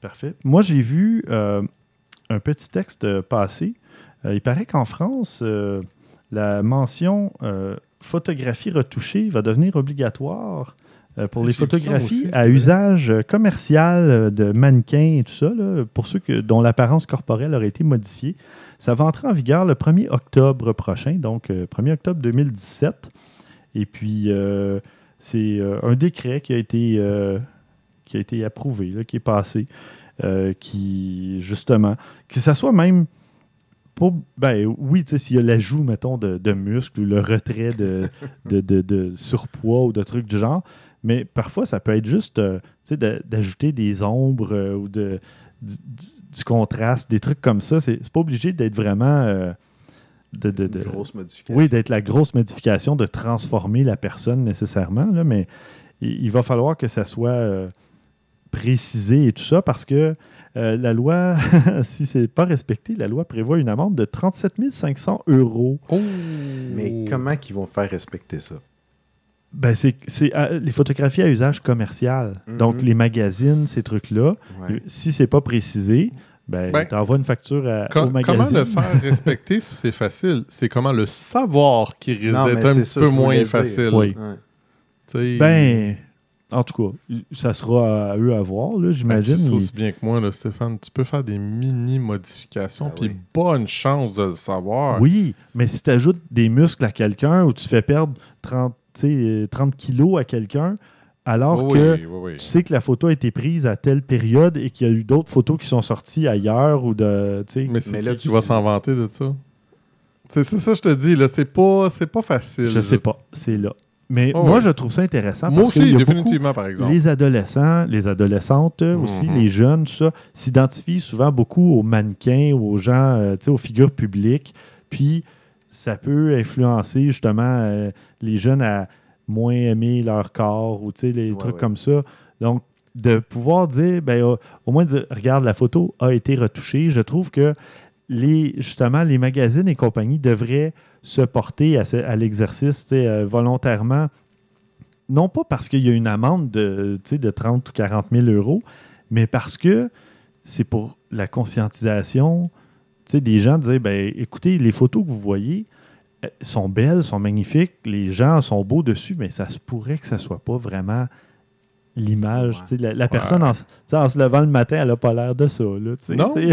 Speaker 1: parfait. Moi, j'ai vu euh, un petit texte passer. Euh, il paraît qu'en France, euh, la mention euh, photographie retouchée va devenir obligatoire euh, pour
Speaker 2: J'ai
Speaker 1: les photographies
Speaker 2: aussi,
Speaker 1: à usage euh, commercial euh, de mannequins et tout ça, là, pour ceux que, dont l'apparence corporelle aurait été modifiée. Ça va entrer en vigueur le 1er octobre prochain, donc euh, 1er octobre 2017. Et puis, euh, c'est euh, un décret qui a été, euh, qui a été approuvé, là, qui est passé, euh, qui, justement, que ça soit même pas, ben oui, tu sais, s'il y a l'ajout, mettons, de, de muscles ou le retrait de, de- de surpoids ou de trucs du genre, mais parfois, ça peut être juste, euh, tu sais, de- d'ajouter des ombres euh, ou de, du, contraste, des trucs comme ça. C'est c'est pas obligé d'être vraiment... euh, de, de- de-
Speaker 3: Une grosse modification.
Speaker 1: oui, d'être la grosse modification, de transformer la personne nécessairement, là, mais il, il va falloir que ça soit euh, précisé et tout ça parce que euh, la loi, si c'est pas respecté, la loi prévoit une amende de 37 500 euros.
Speaker 2: Oh.
Speaker 3: Mais comment qu'ils vont faire respecter ça?
Speaker 1: Ben, c'est c'est, euh, les photographies à usage commercial.
Speaker 3: Mhm.
Speaker 1: Donc, les magazines, ces trucs-là,
Speaker 3: Ouais.
Speaker 1: si c'est pas précisé, ben,
Speaker 2: Ben,
Speaker 1: tu envoies une facture à- au magazine.
Speaker 2: comment le faire respecter, c'est facile? C'est comment le savoir qui risque d'être un petit
Speaker 3: ça
Speaker 2: peu moins facile.
Speaker 1: Oui.
Speaker 3: Ouais.
Speaker 1: Ben, en tout cas, ça sera à eux à voir, là,
Speaker 2: ben,
Speaker 1: j'imagine.
Speaker 2: tu sais aussi bien que moi, là, Stéphane, tu peux faire des mini-modifications,
Speaker 3: Ah
Speaker 2: puis
Speaker 3: oui.
Speaker 2: bonne chance de le savoir.
Speaker 1: Oui, mais si tu ajoutes des muscles à quelqu'un ou tu fais perdre 30, tu sais, euh, 30 kilos à quelqu'un, alors
Speaker 2: Oui,
Speaker 1: que
Speaker 2: oui, oui, oui.
Speaker 1: tu sais que la photo a été prise à telle période et qu'il y a eu d'autres photos qui sont sorties ailleurs ou de. tu sais,
Speaker 2: Mais
Speaker 3: Mais là, tu
Speaker 2: va
Speaker 3: dis-
Speaker 2: s'en vanter de ça? C'est ça, je te dis, là, c'est pas, c'est pas facile.
Speaker 1: je sais pas, c'est là. Mais
Speaker 2: Oh,
Speaker 1: moi,
Speaker 2: ouais.
Speaker 1: je trouve ça intéressant
Speaker 2: Moi
Speaker 1: parce
Speaker 2: aussi,
Speaker 1: qu'il y a beaucoup-
Speaker 2: définitivement, par exemple.
Speaker 1: Les adolescents, les adolescentes euh, aussi,
Speaker 2: Mhm.
Speaker 1: les jeunes, tout ça, s'identifient souvent beaucoup aux mannequins, aux gens, euh, tu sais, aux figures publiques. Puis, ça peut influencer justement euh, les jeunes à moins aimer leur corps ou les
Speaker 3: Ouais,
Speaker 1: trucs
Speaker 3: ouais.
Speaker 1: comme ça. Donc, de pouvoir dire, ben, euh, au moins dire, regarde, la photo a été retouchée. Je trouve que les, justement, les magazines et compagnie devraient se porter à, à l'exercice euh, volontairement. Non pas parce qu'il y a une amende de, de 30 ou 40 000 euros, mais parce que c'est pour la conscientisation sais, des gens dire ben, écoutez, les photos que vous voyez euh, sont belles, sont magnifiques, les gens sont beaux dessus, mais ça se pourrait que ça soit pas vraiment l'image.
Speaker 3: Ouais.
Speaker 1: tu sais, La, la personne, en, se- en levant le matin, elle n'a pas l'air de ça. Là,
Speaker 2: Non.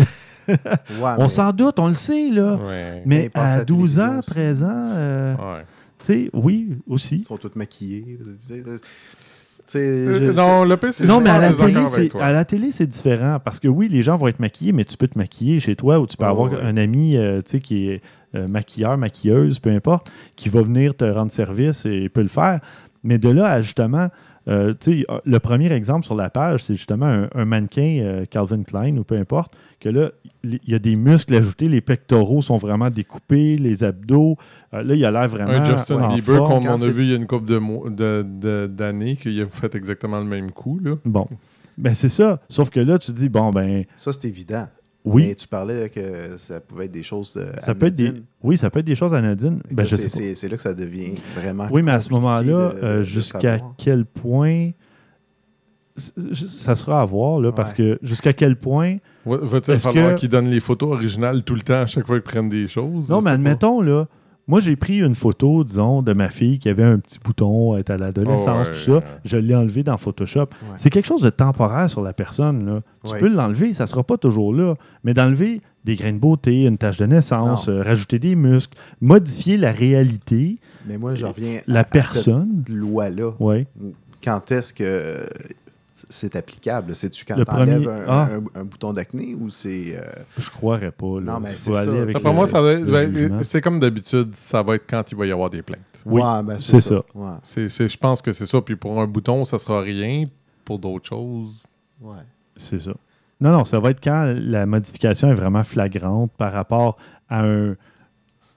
Speaker 3: Ouais,
Speaker 1: on
Speaker 3: mais-
Speaker 1: s'en doute, on le sait. Là.
Speaker 2: Ouais.
Speaker 1: Mais
Speaker 3: à
Speaker 1: à
Speaker 3: la
Speaker 1: 12 ans,
Speaker 3: télévision aussi.
Speaker 1: 13 ans, euh,
Speaker 2: Ouais.
Speaker 1: tu sais, oui, aussi.
Speaker 3: Ils sont tous maquillés.
Speaker 2: Euh, non, le PC,
Speaker 1: Non, mais à la, télé, c'est, à la télé, c'est différent. Parce que oui, les gens vont être maquillés, mais tu peux te maquiller chez toi ou tu peux
Speaker 3: Oh,
Speaker 1: avoir
Speaker 3: ouais.
Speaker 1: un ami euh, tu sais, qui est euh, maquilleur, maquilleuse, peu importe, qui va venir te rendre service et peut le faire. Mais de là à justement, euh, sais, le premier exemple sur la page, c'est justement un, un mannequin euh, Calvin Klein ou peu importe, que là, il y a des muscles ajoutés, les pectoraux sont vraiment découpés, les abdos. euh, là, il a l'air vraiment.
Speaker 2: Un Justin
Speaker 1: en
Speaker 2: Bieber,
Speaker 1: forme.
Speaker 2: comme
Speaker 3: quand
Speaker 2: on a vu il y a une couple de- de- d'années, qu'il a fait exactement le même coup. Là.
Speaker 1: Bon. Ben, c'est ça. Sauf que là, tu dis, bon, ben,
Speaker 3: Ça, c'est évident.
Speaker 1: Oui.
Speaker 3: Mais tu parlais que ça pouvait être des choses euh,
Speaker 1: Ça peut être des,
Speaker 3: anodines.
Speaker 1: oui, ça peut être des choses anodines. Ben,
Speaker 3: c'est-
Speaker 1: sais pas.
Speaker 3: c'est c'est là que ça devient vraiment.
Speaker 1: Oui, mais à ce moment-là, euh, jusqu'à quel point. Ça sera à voir, là, parce que jusqu'à quel point.
Speaker 2: Va- Va-t-il
Speaker 1: Est-ce
Speaker 2: falloir
Speaker 1: que-
Speaker 2: qu'ils donnent les photos originales tout le temps à chaque fois qu'ils prennent des choses?
Speaker 1: Non, mais admettons, là, moi, j'ai pris une photo, disons, de ma fille qui avait un petit bouton, elle était à l'adolescence,
Speaker 2: Oh,
Speaker 1: tout
Speaker 2: ouais.
Speaker 1: ça. Je l'ai enlevé dans Photoshop.
Speaker 3: Ouais.
Speaker 1: C'est quelque chose de temporaire sur la personne, là. Tu
Speaker 3: Ouais.
Speaker 1: peux l'enlever, ça sera pas toujours là. Mais d'enlever des grains de beauté, une tache de naissance, euh, rajouter des muscles, modifier la réalité,
Speaker 3: Mais moi, je reviens
Speaker 1: la
Speaker 3: à- à
Speaker 1: personne.
Speaker 3: cette loi-là.
Speaker 1: Oui.
Speaker 3: Quand est-ce que. C'est applicable? C'est-tu quand
Speaker 1: Le
Speaker 3: tu enlèves
Speaker 1: premier-
Speaker 3: un,
Speaker 1: ah.
Speaker 3: un- un bouton d'acné ou c'est. euh,
Speaker 1: Je croirais pas. Là.
Speaker 3: Non, mais c'est
Speaker 1: aller
Speaker 3: ça.
Speaker 1: avec le-
Speaker 2: moi, ben, c'est comme d'habitude, ça va être quand il va y avoir des plaintes.
Speaker 1: Oui,
Speaker 3: ouais, ben,
Speaker 1: c'est ça.
Speaker 3: Ouais.
Speaker 2: C'est, c'est- je pense que c'est ça. Puis pour un bouton, ça sera rien. Pour d'autres choses,
Speaker 3: Ouais.
Speaker 1: C'est ça. Non, non, ça va être quand la modification est vraiment flagrante par rapport à un,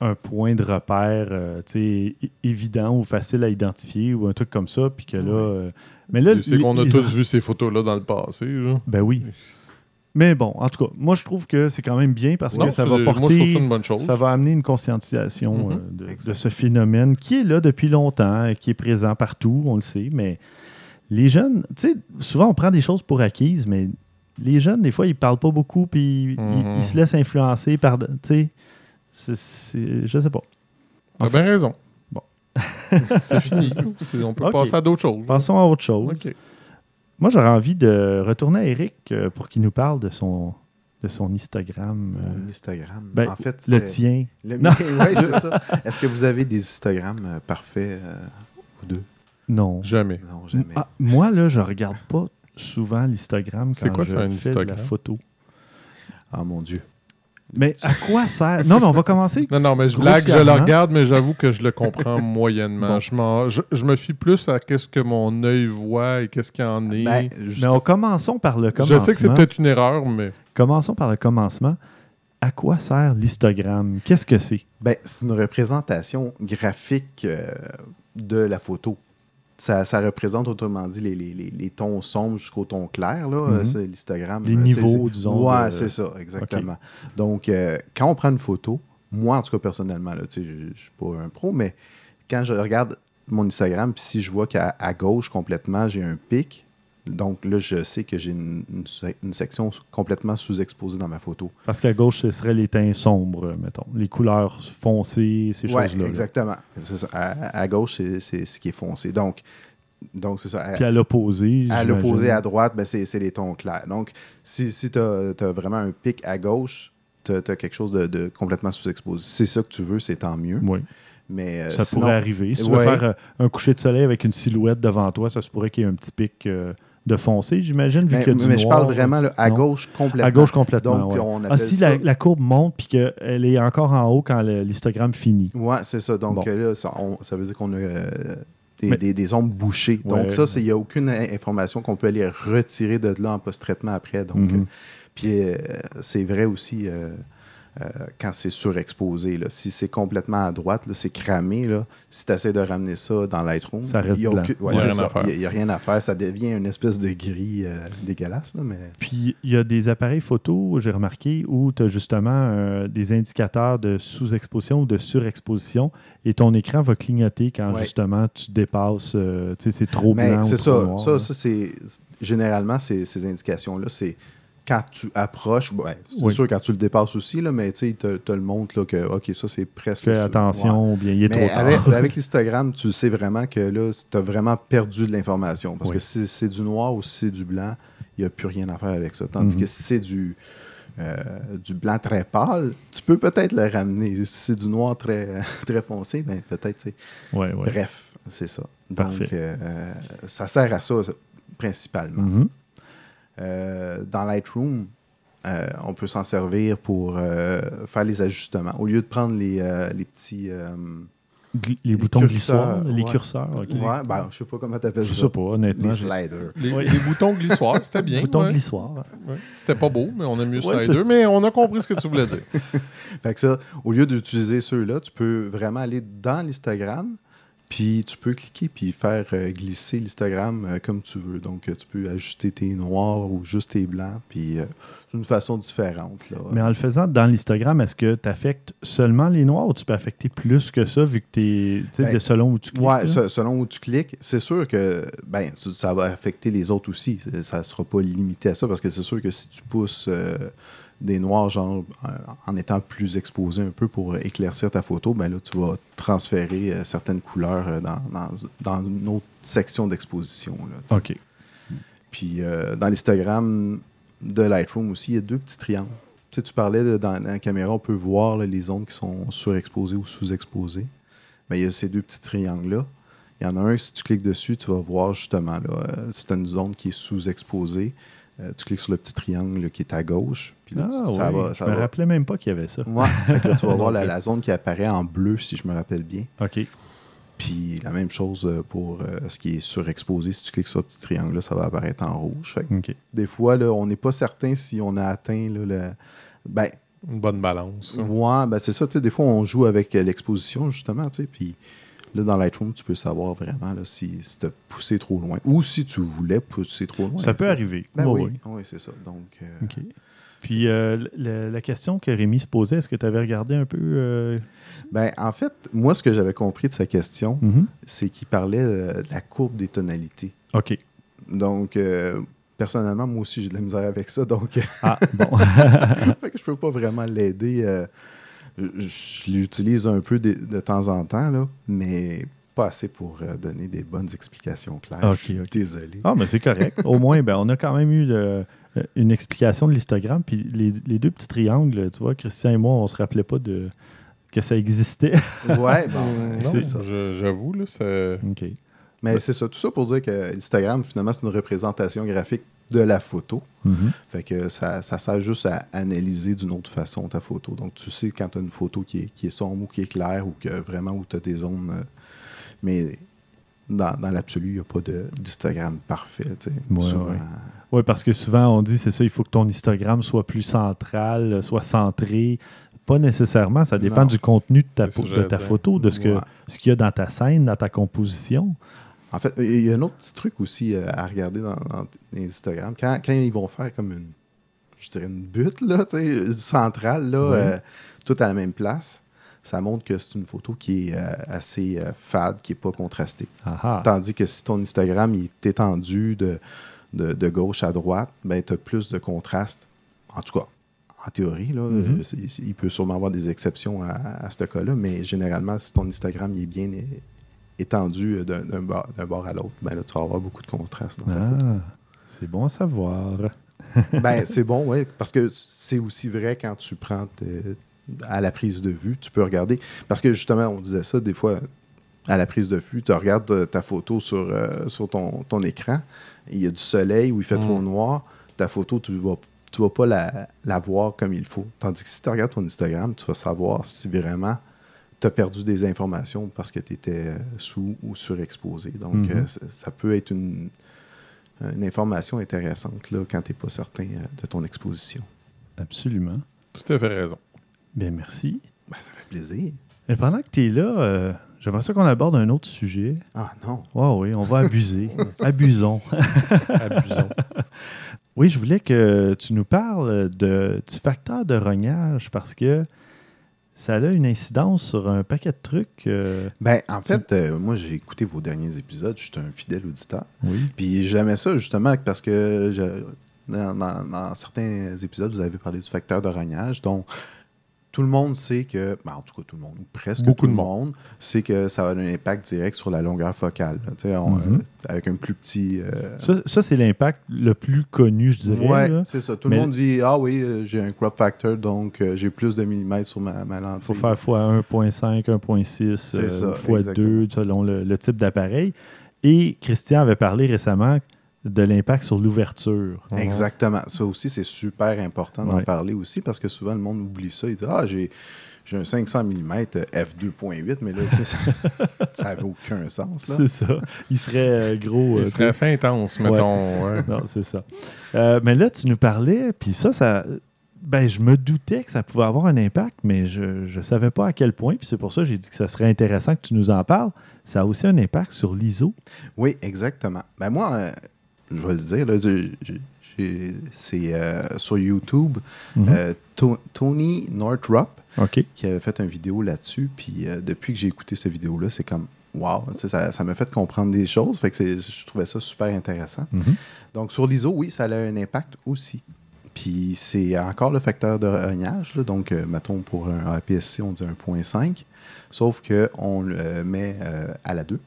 Speaker 1: un point de repère euh, tu sais, é- évident ou facile à identifier ou un truc comme ça. Puis que là.
Speaker 3: Ouais.
Speaker 1: euh, mais là,
Speaker 2: sais qu'on a
Speaker 1: les-
Speaker 2: tous vu ces photos-là dans le passé. là.
Speaker 1: Ben oui. Mais bon, en tout cas, moi, je trouve que c'est quand même bien parce
Speaker 2: Non,
Speaker 1: que ça va
Speaker 2: Moi, je trouve
Speaker 1: porter.
Speaker 2: ça une bonne chose.
Speaker 1: Ça va amener une conscientisation
Speaker 2: Mhm.
Speaker 1: euh, de, ce phénomène qui est là depuis longtemps, euh, qui est présent partout, on le sait, mais les jeunes, tu sais, souvent on prend des choses pour acquises, mais les jeunes, des fois, ils parlent pas beaucoup, puis ils- ils, se laissent influencer par, tu sais, je sais pas.
Speaker 2: T'as bien raison. C'est fini. On peut passer à d'autres choses.
Speaker 1: Passons à autre chose. Moi, j'aurais envie de retourner à Eric euh, pour qu'il nous parle de son, de son Instagram, euh,
Speaker 3: Mon Instagram.
Speaker 1: ben,
Speaker 3: en fait,
Speaker 1: le tien.
Speaker 3: Le oui, c'est ça. Est-ce que vous avez des Instagrams euh, parfaits euh, ou deux?
Speaker 1: Non.
Speaker 2: Jamais.
Speaker 3: Non, jamais.
Speaker 1: Ah, moi, là, je regarde pas souvent l'Instagram
Speaker 2: C'est
Speaker 1: quand
Speaker 2: quoi
Speaker 1: je
Speaker 2: ça, un
Speaker 1: fais de la
Speaker 2: Instagram?
Speaker 1: photo.
Speaker 3: Ah mon Dieu.
Speaker 1: Mais à quoi sert? Non, mais on va commencer.
Speaker 2: Non, non, mais je blague, je le regarde, mais j'avoue que je le comprends moyennement.
Speaker 1: Bon.
Speaker 2: Je, m'en- je, je me fie plus à qu'est-ce que mon œil voit et qu'est-ce qu'il y en est.
Speaker 3: Ben,
Speaker 1: Mais on commençons par le commencement.
Speaker 2: je sais que c'est peut-être une erreur, mais
Speaker 1: Commençons par le commencement. À quoi sert l'histogramme? Qu'est-ce que c'est?
Speaker 3: Ben, c'est une représentation graphique euh, de la photo. Ça, ça représente, autrement dit, les, les- les- les tons sombres jusqu'au ton clair. Là,
Speaker 1: Mhm.
Speaker 3: Euh, c'est l'histogramme.
Speaker 1: Les
Speaker 3: euh,
Speaker 1: niveaux, disons,
Speaker 3: Ouais,
Speaker 1: de-
Speaker 3: c'est ça, exactement. Donc, euh, quand on prend une photo, moi, en tout cas, personnellement, là, je ne suis pas un pro, mais quand je regarde mon Instagram, puis si je vois qu'à gauche, complètement, j'ai un pic, donc là, je sais que j'ai une, une se- une section complètement sous-exposée dans ma photo.
Speaker 1: Parce qu'à gauche, ce serait les teints sombres, mettons. Les couleurs foncées, ces
Speaker 3: Ouais,
Speaker 1: choses-là. là.
Speaker 3: exactement. Ça. À, à gauche, c'est- ce qui est foncé. Donc, donc c'est ça. À,
Speaker 1: Puis à l'opposé.
Speaker 3: à l'opposé, à droite, ben, c'est les tons clairs. Donc, si, si tu as, vraiment un pic à gauche, tu as, quelque chose de, de complètement sous-exposé. Si c'est ça que tu veux, c'est tant mieux.
Speaker 1: Oui,
Speaker 3: Mais euh,
Speaker 1: ça
Speaker 3: sinon-
Speaker 1: pourrait arriver. Si tu
Speaker 3: Ouais.
Speaker 1: veux faire euh, un coucher de soleil avec une silhouette devant toi, ça se pourrait qu'il y ait un petit pic euh, de foncé, j'imagine, vu qu'il y a du
Speaker 3: mais je parle vraiment là, à
Speaker 1: Non?
Speaker 3: gauche complètement.
Speaker 1: À gauche complètement.
Speaker 3: Donc,
Speaker 1: ouais.
Speaker 3: on
Speaker 1: Ah, si
Speaker 3: ça...
Speaker 1: la, la courbe monte puis qu'elle est encore en haut quand l'histogramme finit.
Speaker 3: Ouais, c'est ça. Donc
Speaker 1: Bon.
Speaker 3: là, ça, on- ça veut dire qu'on a euh, des,
Speaker 1: Mais-
Speaker 3: des- des ombres bouchées.
Speaker 1: Ouais.
Speaker 3: Donc ça, il n'y a aucune in- information qu'on peut aller retirer de là en post-traitement après. Donc,
Speaker 1: Mhm.
Speaker 3: euh, puis euh, c'est vrai aussi euh, quand c'est surexposé. Là. Si c'est complètement à droite, c'est cramé. Là. Si tu essaies de ramener ça dans Lightroom,
Speaker 1: Ça reste
Speaker 3: il y a ouais,
Speaker 2: a rien à faire.
Speaker 3: A- rien à. Ça devient une espèce de gris euh, dégueulasse. Là, mais...
Speaker 1: Puis il y a des appareils photo, j'ai remarqué, où tu as justement euh, des indicateurs de sous-exposition ou de surexposition et ton écran va clignoter quand
Speaker 3: Ouais.
Speaker 1: justement tu dépasses, c'est trop
Speaker 3: Mais
Speaker 1: blanc. ou
Speaker 3: c'est
Speaker 1: trop
Speaker 3: ça.
Speaker 1: noir,
Speaker 3: ça, ça c'est généralement ces, ces indications-là, c'est quand tu approches, ouais, c'est
Speaker 1: Oui.
Speaker 3: sûr quand tu le dépasses aussi, là, mais tu te, te le montre là, que ok, ça c'est presque.
Speaker 1: Fais attention, ou bien il est
Speaker 3: Ouais. Mais
Speaker 1: trop tard.
Speaker 3: avec, avec l'histogramme, tu sais vraiment que là, tu as vraiment perdu de l'information. Parce
Speaker 1: Oui.
Speaker 3: que si c'est du noir ou si c'est du blanc, il n'y a plus rien à faire avec ça. Tandis
Speaker 1: Mhm.
Speaker 3: que si c'est du, euh, du blanc très pâle, tu peux peut-être le ramener. Si c'est du noir très, très foncé, ben, peut-être.
Speaker 1: Ouais, ouais.
Speaker 3: Bref, c'est ça.
Speaker 1: Parfait.
Speaker 3: Donc, euh, ça sert à ça, ça, principalement.
Speaker 1: Mhm.
Speaker 3: Euh, dans Lightroom, euh, on peut s'en servir pour euh, faire les ajustements. Au lieu de prendre les, euh, les petits. euh,
Speaker 1: Les,
Speaker 3: Les
Speaker 1: boutons
Speaker 3: curseurs,
Speaker 1: glissoires, les
Speaker 3: ouais.
Speaker 1: curseurs. ok.
Speaker 3: ouais, ben, je sais pas comment tu appelles
Speaker 1: Je
Speaker 3: ça.
Speaker 1: sais pas, honnêtement.
Speaker 3: Les sliders.
Speaker 2: Les, les boutons glissoires, c'était bien.
Speaker 1: Boutons
Speaker 2: ouais.
Speaker 1: glissoires.
Speaker 2: Ouais. C'était pas beau, mais on aime mieux
Speaker 1: Ouais,
Speaker 2: Slider. Mais on a compris ce que tu voulais dire.
Speaker 3: Fait que ça, au lieu d'utiliser ceux-là, tu peux vraiment aller dans l'histogramme, puis tu peux cliquer puis faire euh, glisser l'histogramme euh, comme tu veux. Donc, euh, tu peux ajuster tes noirs ou juste tes blancs, puis d'une façon différente. Là.
Speaker 1: Mais en le faisant dans l'histogramme, est-ce que tu affectes seulement les noirs ou tu peux affecter plus que ça vu que tu es
Speaker 3: Ben,
Speaker 1: de selon où tu cliques?
Speaker 3: Se- selon où tu cliques, c'est sûr que ben, ça- ça va affecter les autres aussi. Ça ne sera pas limité à ça parce que c'est sûr que si tu pousses euh, des noirs, genre euh, en étant plus exposé un peu pour éclaircir ta photo, ben là, tu vas transférer euh, certaines couleurs euh, dans, dans- dans une autre section d'exposition.
Speaker 1: OK.
Speaker 3: Puis euh, dans l'Instagram de Lightroom aussi, il y a deux petits triangles. Tu sais, tu parlais de- dans, dans la caméra, on peut voir là, les zones qui sont surexposées ou sous-exposées. Ben, il y a ces deux petits triangles-là Il y en a un, si tu cliques dessus, tu vas voir justement, là, si tu as une zone qui est sous-exposée, euh, tu cliques sur le petit triangle là, qui est à gauche. Puis là,
Speaker 1: Ah,
Speaker 3: tu- ça
Speaker 1: oui.
Speaker 3: va. Ça
Speaker 1: je me
Speaker 3: va.
Speaker 1: rappelais même pas qu'il y avait ça.
Speaker 3: Ouais, fait que là, tu vas voir la, zone qui apparaît en bleu, si je me rappelle bien.
Speaker 1: OK.
Speaker 3: Puis la même chose euh, pour euh, ce qui est surexposé. Si tu cliques sur le petit triangle, là, ça va apparaître en rouge. Fait que
Speaker 1: OK.
Speaker 3: des fois, là, on n'est pas certain si on a atteint là, le. Ben,
Speaker 2: Une bonne balance.
Speaker 3: ouais, ben c'est ça. tu sais, Des fois, on joue avec l'exposition, justement. tu sais, Puis là, dans Lightroom, tu peux savoir vraiment là, si, si tu as poussé trop loin ou si tu voulais pousser trop loin.
Speaker 1: ça peut arriver.
Speaker 3: Ben
Speaker 1: Oui,
Speaker 3: oui,
Speaker 1: oui.
Speaker 3: oui, c'est ça. Donc, euh.
Speaker 1: Puis euh, la question que Rémi se posait, est-ce que tu avais regardé un peu euh,
Speaker 3: ben, en fait, moi, ce que j'avais compris de sa question,
Speaker 1: mhm.
Speaker 3: c'est qu'il parlait de la courbe des tonalités.
Speaker 1: OK.
Speaker 3: Donc, personnellement, moi aussi, j'ai de la misère avec ça. Donc,
Speaker 1: Ah, bon.
Speaker 3: fait que je peux pas vraiment l'aider. Euh, je l'utilise un peu de, de temps en temps, là, mais pas assez pour euh, donner des bonnes explications claires.
Speaker 1: Ok,
Speaker 3: Je suis
Speaker 1: ok.
Speaker 3: Désolé.
Speaker 1: ah, mais c'est correct. Au moins, ben, on a quand même eu le- une explication de l'histogramme. Puis les, les deux petits triangles, tu vois, Christian et moi, on se rappelait pas de que ça existait.
Speaker 3: Ouais, bon,
Speaker 2: Euh,
Speaker 3: euh, c'est ça.
Speaker 2: je- J'avoue, là, c'est.
Speaker 1: OK.
Speaker 3: Mais c'est ça. Tout ça pour dire que Instagram, finalement, c'est une représentation graphique de la photo.
Speaker 1: Mhm.
Speaker 3: Fait que ça, ça sert juste à analyser d'une autre façon ta photo. Donc, tu sais quand tu as une photo qui est, qui est sombre ou qui est claire ou que vraiment où tu as des zones. euh, mais dans, dans l'absolu, il n'y a pas de- d'Instagram parfait. tu sais.
Speaker 1: Ouais,
Speaker 3: Souvent,
Speaker 1: ouais. Oui, parce que souvent, on dit, c'est ça, il faut que ton histogramme soit plus central, euh, soit centré. Pas nécessairement, ça dépend
Speaker 3: Non.
Speaker 1: du contenu de ta, de ta photo, de ce que-
Speaker 3: Ouais.
Speaker 1: ce qu'il y a dans ta scène, dans ta composition.
Speaker 3: En fait, il y a un autre petit truc aussi euh, à regarder dans, dans les Instagram. Quand, quand ils vont faire comme une, je dirais une butte, là, centrale, là, euh, tout à la même place, ça montre que c'est une photo qui est euh, assez euh, fade, qui n'est pas contrastée. Tandis que si ton Instagram il est étendu de, de, de gauche à droite, ben, tu as plus de contraste. En tout cas, en théorie, là, c'est- il peut sûrement avoir des exceptions à, à ce cas-là, mais généralement, si ton Instagram il est bien é- étendu euh, d'un bord, à l'autre, ben là, tu vas avoir beaucoup de contraste dans ta photo.
Speaker 1: Ah, c'est bon à savoir.
Speaker 3: Ben, c'est bon, oui, parce que c'est aussi vrai quand tu prends à la prise de vue, tu peux regarder. Parce que justement, on disait ça des fois, à la prise de vue, tu regardes euh, ta photo sur, euh, sur ton, ton écran, il y a du soleil ou il fait
Speaker 2: Mm.
Speaker 3: trop noir, ta photo, tu vas, tu vas pas la, la voir comme il faut. Tandis que si tu regardes ton Instagram, tu vas savoir si vraiment tu as perdu des informations parce que tu étais sous ou surexposé. Donc,
Speaker 1: Mhm.
Speaker 3: euh, ça, peut être une, une information intéressante là, quand tu n'es pas certain euh, de ton exposition.
Speaker 1: Absolument.
Speaker 2: Tout à fait raison.
Speaker 1: Bien, merci.
Speaker 3: Ben, ça fait plaisir.
Speaker 1: Mais pendant que tu es là, euh, j'aimerais ça qu'on aborde un autre sujet.
Speaker 3: Ah non.
Speaker 1: Oui, oui, on va abuser. Abusons.
Speaker 2: Abusons.
Speaker 1: Oui, je voulais que tu nous parles de, du facteur de rognage parce que ça a une incidence sur un paquet de trucs. euh,
Speaker 3: Ben, en fait, euh, moi, j'ai écouté vos derniers épisodes. Je suis un fidèle auditeur.
Speaker 1: oui.
Speaker 3: Puis j'aimais ça justement parce que je- dans, dans- dans certains épisodes, vous avez parlé du facteur de rognage. Donc, tout le monde sait que, ben, en tout cas tout le monde, presque
Speaker 2: Beaucoup
Speaker 3: tout
Speaker 2: de
Speaker 3: le monde, sait que ça a un impact direct sur la longueur focale.
Speaker 1: Mhm.
Speaker 3: euh, avec un plus petit... euh,
Speaker 1: Ça, ça, c'est l'impact le plus connu, je dirais. Là.
Speaker 3: c'est ça. Tout
Speaker 1: Mais-
Speaker 3: le monde dit Ah oui, euh, j'ai un crop factor, donc j'ai plus de millimètres sur ma, ma lentille.
Speaker 1: Il faut faire fois 1.5, 1.6,
Speaker 3: C'est
Speaker 1: euh,
Speaker 3: ça,
Speaker 1: ou fois
Speaker 3: exactement.
Speaker 1: 2, selon le, le type d'appareil. Et Christian avait parlé récemment de l'impact sur l'ouverture.
Speaker 3: Exactement. Ça aussi, c'est super important d'en
Speaker 1: Ouais.
Speaker 3: parler aussi parce que souvent, le monde oublie ça. Il dit Ah, j'ai. J'ai un 500 mm f2.8, mais là, ça n'avait aucun sens.
Speaker 1: C'est ça. Il serait euh, gros. euh,
Speaker 2: Il serait assez intense, mettons. ouais.
Speaker 1: Non, c'est ça. Euh, mais là, tu nous parlais, puis ça, ça. Ben, je me doutais que ça pouvait avoir un impact, mais je ne savais pas à quel point. Puis c'est pour ça que j'ai dit que ça serait intéressant que tu nous en parles. Ça a aussi un impact sur l'ISO.
Speaker 3: Oui, exactement. Ben moi, euh, je vais le dire, là, c'est euh, sur YouTube,
Speaker 1: Mhm.
Speaker 3: euh, To- Tony Northrop qui avait fait une vidéo là-dessus. Puis euh, depuis que j'ai écouté cette vidéo-là, c'est comme wow, ça m'a fait comprendre des choses. Fait que je trouvais ça super intéressant.
Speaker 1: Mhm.
Speaker 3: Donc sur l'ISO, oui, ça a un impact aussi. Puis c'est encore le facteur de rognage. donc, mettons, pour un APS-C, on dit 1.5. Sauf qu'on le met à la 2.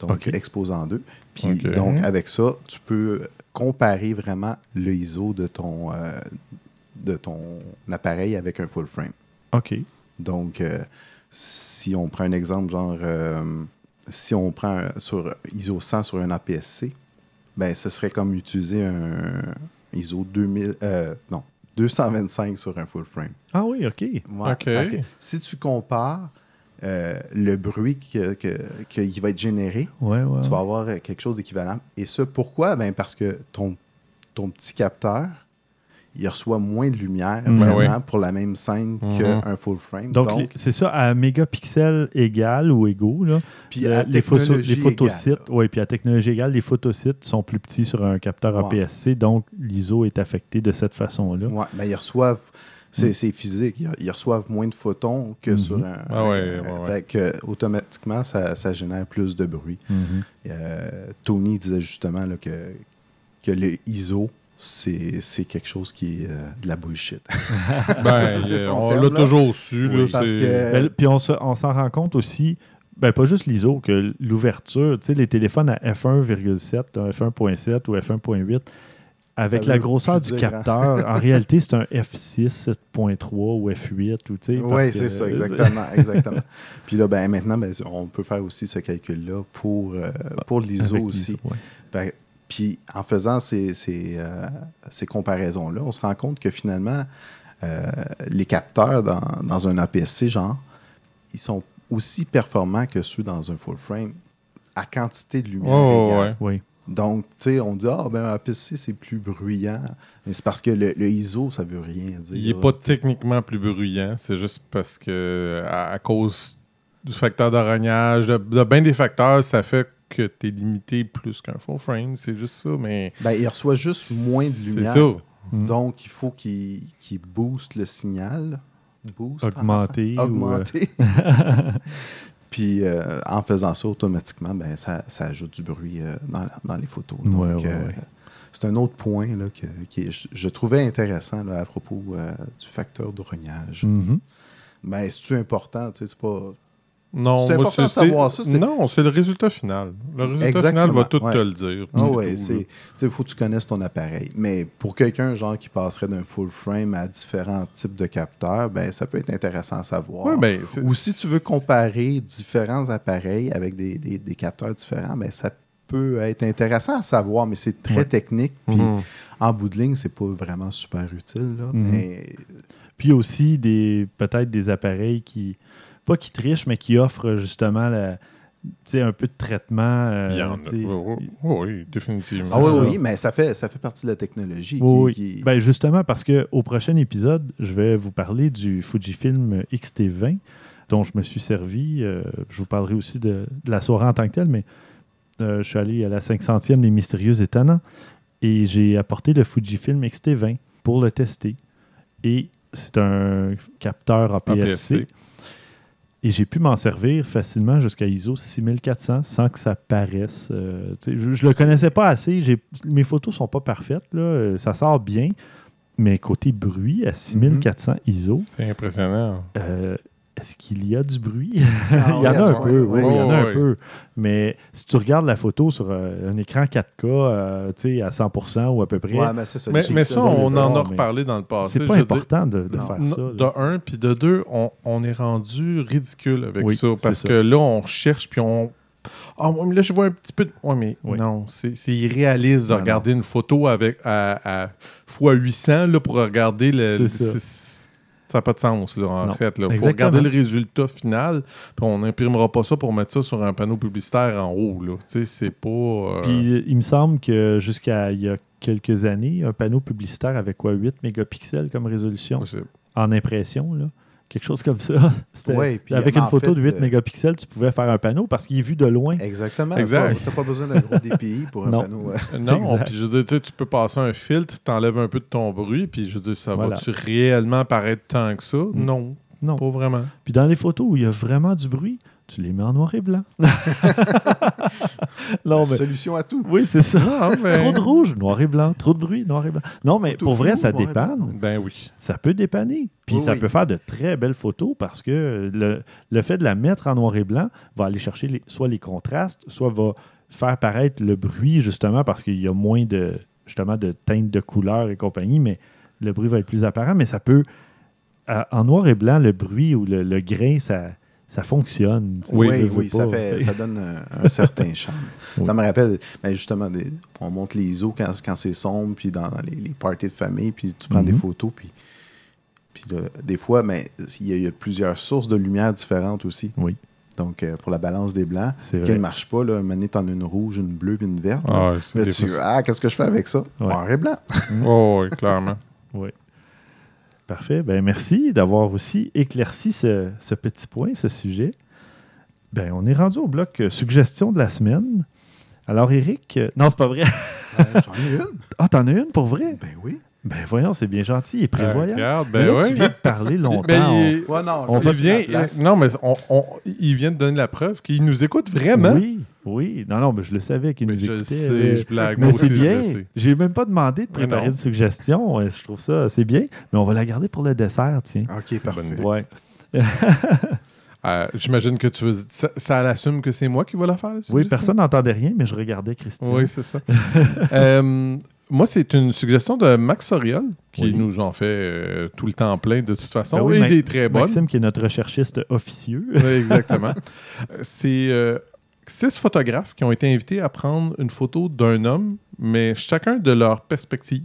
Speaker 3: Donc, exposant 2. Puis donc, avec ça, tu peux comparer vraiment le ISO de ton, euh, de ton appareil avec un full frame.
Speaker 1: OK.
Speaker 3: Donc, euh, si on prend un exemple, genre, euh, si on prend un- sur ISO 100 sur un APS-C, ben, ce serait comme utiliser un ISO 2000, euh, non, 225 sur un full frame.
Speaker 1: Ah oui, OK.
Speaker 3: Ouais, Si tu compares euh, le bruit que- que- qui va être généré,
Speaker 1: Ouais, ouais.
Speaker 3: tu vas avoir euh, quelque chose d'équivalent. Et ça, pourquoi? Ben parce que ton, ton petit capteur, il reçoit moins de lumière vraiment
Speaker 2: Ben oui.
Speaker 3: pour la même scène
Speaker 2: Mhm.
Speaker 3: qu'un full frame.
Speaker 1: Donc, c'est ça, à mégapixels égal ou égaux, là,
Speaker 3: puis
Speaker 1: euh,
Speaker 3: à
Speaker 1: les, photo- les photosites,
Speaker 3: égale, là.
Speaker 1: oui, puis à technologie égale, les photosites sont plus petits sur un capteur
Speaker 3: Ouais.
Speaker 1: APS-C, donc l'ISO est affecté de cette façon-là.
Speaker 3: Ouais, ben, ils reçoivent. C'est
Speaker 1: Mhm.
Speaker 3: c'est physique. Ils, ils reçoivent moins de photons que
Speaker 1: Mhm.
Speaker 3: sur un.
Speaker 2: Ah ouais,
Speaker 3: un-
Speaker 2: ouais, ouais.
Speaker 3: Fait que, automatiquement, ça, ça génère plus de bruit.
Speaker 1: Mhm.
Speaker 3: Euh, Tony disait justement là, que, que le ISO, c'est c'est quelque chose qui est euh, de la bullshit.
Speaker 2: Ben, on l'a toujours su.
Speaker 3: Oui,
Speaker 2: là,
Speaker 3: parce que-
Speaker 1: Ben, puis on se- on s'en rend compte aussi, ben pas juste l'ISO, que l'ouverture, tu sais, les téléphones à f1,7, là, f1.7 ou f1.8, avec la grosseur du capteur, en réalité, c'est un f6, 7.3 ou f8. Ou,
Speaker 3: Oui,
Speaker 1: que-
Speaker 3: c'est ça, exactement. exactement. Puis là, ben, maintenant, ben, on peut faire aussi ce calcul-là pour, euh, pour l'ISO aussi.
Speaker 1: l'ISO, ouais.
Speaker 3: Ben, puis en faisant ces, ces, euh, ces comparaisons-là, on se rend compte que finalement, euh, les capteurs dans, dans un APS-C, genre, ils sont aussi performants que ceux dans un full frame à quantité de lumière
Speaker 2: Oh,
Speaker 3: égale.
Speaker 2: ouais.
Speaker 1: Oui.
Speaker 3: Donc, tu sais, on dit, ah, ben, un APS-C, c'est plus bruyant. Mais c'est parce que le, le ISO, ça veut rien dire.
Speaker 2: Il n'est pas techniquement plus bruyant, c'est juste parce que à, à cause du facteur d'aragnage, de, de bien des facteurs, ça fait que tu es limité plus qu'un full frame. C'est juste ça, mais.
Speaker 3: Ben, il reçoit juste moins de
Speaker 2: C'est
Speaker 3: lumière.
Speaker 2: ça.
Speaker 1: Mm.
Speaker 3: Donc, il faut qu'il qu'il booste le signal. Boost.
Speaker 1: Augmenter. ou, euh,
Speaker 3: Augmenter. Puis, euh, en faisant ça automatiquement, ben, ça, ça ajoute du bruit euh, dans, dans les photos. Donc,
Speaker 1: Ouais, ouais,
Speaker 3: euh,
Speaker 1: ouais.
Speaker 3: c'est un autre point là, que, je, je trouvais intéressant là, à propos du facteur de rognage.
Speaker 1: mhm.
Speaker 3: Mais c'est-tu important? tu sais, C'est pas...
Speaker 2: Non,
Speaker 3: C'est important de
Speaker 2: c'est-
Speaker 3: savoir ça, c'est-
Speaker 2: Non, c'est le résultat final. Le résultat
Speaker 3: Exactement,
Speaker 2: final va tout
Speaker 3: ouais.
Speaker 2: te le dire.
Speaker 3: Ah
Speaker 2: tout,
Speaker 3: c'est. Il faut que tu connaisses ton appareil. Mais pour quelqu'un genre qui passerait d'un full frame à différents types de capteurs, ben ça peut être intéressant à savoir.
Speaker 2: Ouais, ben, c'est-
Speaker 3: Ou si tu veux comparer différents appareils avec des, des- des capteurs différents, ben ça peut être intéressant à savoir, mais c'est très
Speaker 1: Ouais.
Speaker 3: technique. Puis
Speaker 2: Mhm.
Speaker 3: en bout de ligne, c'est pas vraiment super utile. Là,
Speaker 1: Mhm.
Speaker 3: Mais
Speaker 1: Puis aussi, des peut-être des appareils qui, pas qui trichent, mais qui offrent justement la, tu sais, un peu de traitement. euh,
Speaker 2: en a.
Speaker 1: tu sais.
Speaker 2: Oui, oui, oui, définitivement.
Speaker 3: ah oui, oui, mais ça fait, ça fait partie de la technologie. qui-
Speaker 1: Oui, oui.
Speaker 3: qui-
Speaker 1: Ben, justement, parce qu'au prochain épisode, je vais vous parler du Fujifilm X-T20 dont je me suis servi. Euh, je vous parlerai aussi de, de la soirée en tant que telle, mais euh, je suis allé à la 500e des Mystérieux Étonnants et j'ai apporté le Fujifilm X-T20 pour le tester. Et c'est un capteur APS-C.
Speaker 2: APS-C.
Speaker 1: Et j'ai pu m'en servir facilement jusqu'à ISO 6400 sans que ça paraisse. euh, je, je le connaissais pas assez. Mes photos sont pas parfaites. Là, euh, ça sort bien. Mais côté bruit, à 6400 ISO,
Speaker 2: C'est impressionnant.
Speaker 1: euh, est-ce qu'il y a du bruit?
Speaker 3: Ah
Speaker 1: il y en a un peu,
Speaker 3: oui.
Speaker 1: il y en a
Speaker 2: Oh,
Speaker 1: un peu. Mais si tu regardes la photo sur euh, un écran 4K euh, tu sais, à 100% ou à peu près,
Speaker 3: Ouais, mais c'est ça.
Speaker 2: Mais, ça, on en a reparlé dans le passé.
Speaker 1: c'est pas
Speaker 2: dire,
Speaker 1: important de, faire ça.
Speaker 2: de
Speaker 1: là.
Speaker 2: un, puis de deux, on, on est rendu ridicule avec
Speaker 1: Oui,
Speaker 2: ça. Parce
Speaker 1: ça.
Speaker 2: que là, on cherche, puis on. Ah, mais là, je vois un petit peu de. Ouais, mais
Speaker 1: Oui.
Speaker 2: non, c'est c'est irréaliste de
Speaker 1: Non,
Speaker 2: regarder une photo avec à, à fois 800 là, pour regarder le.
Speaker 1: C'est ça.
Speaker 2: n'a pas de sens, là, en
Speaker 1: Non,
Speaker 2: fait. Il faut regarder le résultat final, puis on n'imprimera pas ça pour mettre ça sur un panneau publicitaire en haut. Là. C'est pas. euh,
Speaker 1: Puis il me semble que jusqu'à il y a quelques années, un panneau publicitaire avait quoi 8 mégapixels comme résolution
Speaker 2: possible.
Speaker 1: en impression, là? Quelque chose comme ça. C'était-
Speaker 3: Ouais, puis,
Speaker 1: avec une photo
Speaker 3: fait,
Speaker 1: de 8
Speaker 3: euh,
Speaker 1: mégapixels, tu pouvais faire un panneau parce qu'il est vu de loin.
Speaker 3: Exactement.
Speaker 2: Exact.
Speaker 3: Tu n'as pas besoin d'un gros DPI pour un
Speaker 1: Non.
Speaker 3: panneau. euh,
Speaker 2: Non, puis je veux dire, tu sais, tu peux passer un filtre, t'enlèves un peu de ton bruit, puis je veux dire, ça
Speaker 1: Voilà.
Speaker 2: va-tu réellement paraître tant que ça? Non,
Speaker 1: Non.
Speaker 2: pas vraiment.
Speaker 1: Puis dans les photos où il y a vraiment du bruit, tu les mets en noir et blanc. non, mais...
Speaker 3: Solution à tout.
Speaker 1: Oui, c'est ça.
Speaker 2: Mais-
Speaker 1: Trop de rouge, noir et blanc. Trop de bruit, noir et blanc. Non, mais
Speaker 3: Photo
Speaker 1: pour vrai, ça dépanne.
Speaker 2: Ben oui.
Speaker 1: Ça peut dépanner. Puis
Speaker 3: Oui,
Speaker 1: ça
Speaker 3: oui.
Speaker 1: peut faire de très belles photos parce que le, le fait de la mettre en noir et blanc va aller chercher les- soit les contrastes, soit va faire paraître le bruit, justement, parce qu'il y a moins de justement de teintes de couleurs et compagnie, mais le bruit va être plus apparent. Mais ça peut. à- en noir et blanc, le bruit ou le, le grain, ça, ça fonctionne.
Speaker 2: Oui,
Speaker 3: Oui, ça, fait, ça donne un, un certain charme.
Speaker 1: Oui.
Speaker 3: Ça me rappelle, ben, justement, des- on monte les ISO quand, quand c'est sombre, puis dans les, les parties de famille, puis tu prends des
Speaker 1: Mhm.
Speaker 3: photos, puis, puis là, des fois, mais il y, a, il y a plusieurs sources de lumière différentes aussi.
Speaker 1: Oui.
Speaker 3: Donc, euh, pour la balance des blancs, qu'elle ne marche pas, là, maintenant, t'en as une rouge, une bleue, puis une verte.
Speaker 2: Ah,
Speaker 3: Là, tu ah, qu'est-ce que je fais avec ça? Noir et blanc.
Speaker 2: Oh, oui, clairement.
Speaker 1: Oui. Parfait. Ben, merci d'avoir aussi éclairci ce, ce petit point, ce sujet. Ben, on est rendu au bloc euh, suggestion de la semaine. Alors, Eric, euh, non, c'est pas vrai.
Speaker 3: Ouais, J'en ai une.
Speaker 1: Ah, t'en as une pour vrai?
Speaker 3: Ben oui.
Speaker 1: Ben, voyons, c'est bien gentil et prévoyant.
Speaker 2: regarde,
Speaker 1: Mais
Speaker 2: ben
Speaker 1: là,
Speaker 2: ouais.
Speaker 1: Tu viens de parler longtemps.
Speaker 2: Ben,
Speaker 1: on-
Speaker 2: il,
Speaker 3: Ouais, non,
Speaker 1: On
Speaker 2: il vient, non, mais on, on- il vient de donner la preuve qu'il nous écoute vraiment.
Speaker 1: Oui, oui. Non, non, mais je le savais qu'il nous
Speaker 2: je
Speaker 1: écoutait.
Speaker 2: sais,
Speaker 1: mais-
Speaker 2: je blague.
Speaker 1: Mais c'est bien. J'ai même pas demandé de préparer une suggestion. Ouais, Je trouve ça, c'est bien. Mais on va la garder pour le dessert, tiens.
Speaker 3: OK, parfait.
Speaker 1: Ouais.
Speaker 2: Euh, J'imagine que tu veux. Ça, ça l'assume que c'est moi qui va la faire. la
Speaker 1: Oui, personne n'entendait rien, mais je regardais Christine.
Speaker 2: Oui, c'est ça. Euh, moi, c'est une suggestion de Max Soriol, qui
Speaker 1: Oui.
Speaker 2: nous en fait euh, tout le temps plein de toute façon,
Speaker 1: Ben oui,
Speaker 2: et
Speaker 1: Ma-
Speaker 2: des très bonnes.
Speaker 1: Maxime, qui est notre recherchiste officieux.
Speaker 2: Oui, exactement. Euh, c'est euh, six photographes qui ont été invités à prendre une photo d'un homme, mais chacun de leur perspective.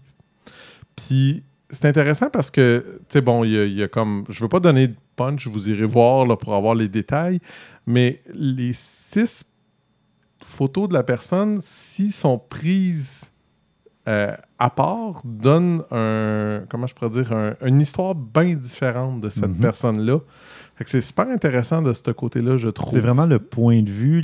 Speaker 2: Puis c'est intéressant parce que, tu sais, bon, il y, a- il y a comme. Je veux pas donner de punch, vous irez voir là, pour avoir les détails, mais les six photos de la personne, s'ils sont prises euh, à part, donnent un. Comment je pourrais dire un- Une histoire bien différente de cette
Speaker 1: Mhm.
Speaker 2: personne-là. C'est super intéressant de ce côté-là, je trouve.
Speaker 1: C'est vraiment le point de vue,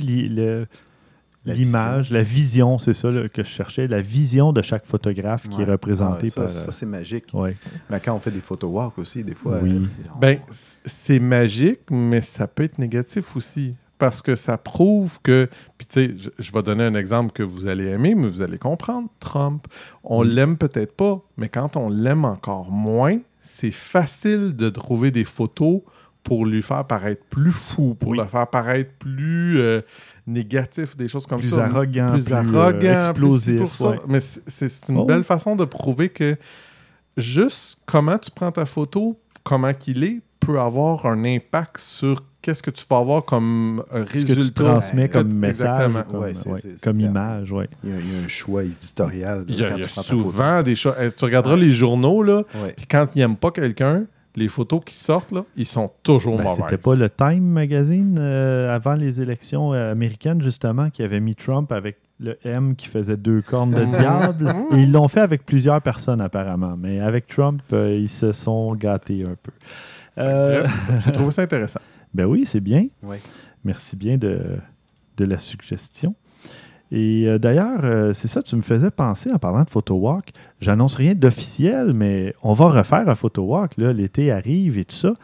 Speaker 3: La
Speaker 1: l'image, la vision, c'est ça là, que je cherchais, la vision de chaque photographe qui est
Speaker 3: Ouais.
Speaker 1: représentée
Speaker 3: ça,
Speaker 1: par.
Speaker 3: ça, c'est magique.
Speaker 1: ouais.
Speaker 3: Mais quand on fait des photo walk aussi, des fois.
Speaker 1: Oui.
Speaker 3: euh, on-
Speaker 2: Ben, c'est magique, mais ça peut être négatif aussi. Parce que ça prouve que. Puis, tu sais, je, je vais donner un exemple que vous allez aimer, mais vous allez comprendre. Trump, on
Speaker 1: Mm.
Speaker 2: l'aime peut-être pas, mais quand on l'aime encore moins, c'est facile de trouver des photos pour lui faire paraître plus fou, pour
Speaker 1: Oui.
Speaker 2: le faire paraître plus euh, négatif, des choses comme
Speaker 1: Plus
Speaker 2: ça.
Speaker 1: arrogant,
Speaker 2: plus,
Speaker 1: plus, euh,
Speaker 2: arrogant, plus
Speaker 1: explosif,
Speaker 2: pour ça.
Speaker 1: ouais.
Speaker 2: Mais c'est- une
Speaker 1: Oh.
Speaker 2: belle façon de prouver que juste comment tu prends ta photo, comment qu'il est, peut avoir un impact sur qu'est-ce que tu vas avoir comme euh,
Speaker 1: Ce que
Speaker 2: résultat.
Speaker 1: tu transmets
Speaker 3: Ouais,
Speaker 1: comme message,
Speaker 2: exactement.
Speaker 1: comme,
Speaker 3: Ouais,
Speaker 1: ouais, image. Ouais.
Speaker 3: Il y, a, il y a un choix éditorial.
Speaker 2: Il y a,
Speaker 3: quand
Speaker 2: il y a
Speaker 3: tu prends ta photo.
Speaker 2: souvent des choses. Tu regarderas les journaux, là,
Speaker 3: Ouais.
Speaker 2: puis quand ils n'aiment pas quelqu'un, les photos qui sortent, là, ils sont toujours
Speaker 1: Ben,
Speaker 2: mauvaises.
Speaker 1: C'était pas le Time Magazine euh, avant les élections euh, américaines, justement, qui avait mis Trump avec le M qui faisait deux cornes de diable. Et ils l'ont fait avec plusieurs personnes, apparemment. Mais avec Trump, euh, ils se sont gâtés un peu. Euh,
Speaker 2: Bref, c'est ça. j'ai trouvé ça intéressant.
Speaker 1: ben oui, c'est bien.
Speaker 3: Ouais.
Speaker 1: Merci bien de, de la suggestion. Et euh, d'ailleurs, euh, c'est ça, tu me faisais penser en parlant de photo walk. J'annonce rien d'officiel, mais on va refaire un photo walk. L'été arrive et tout ça.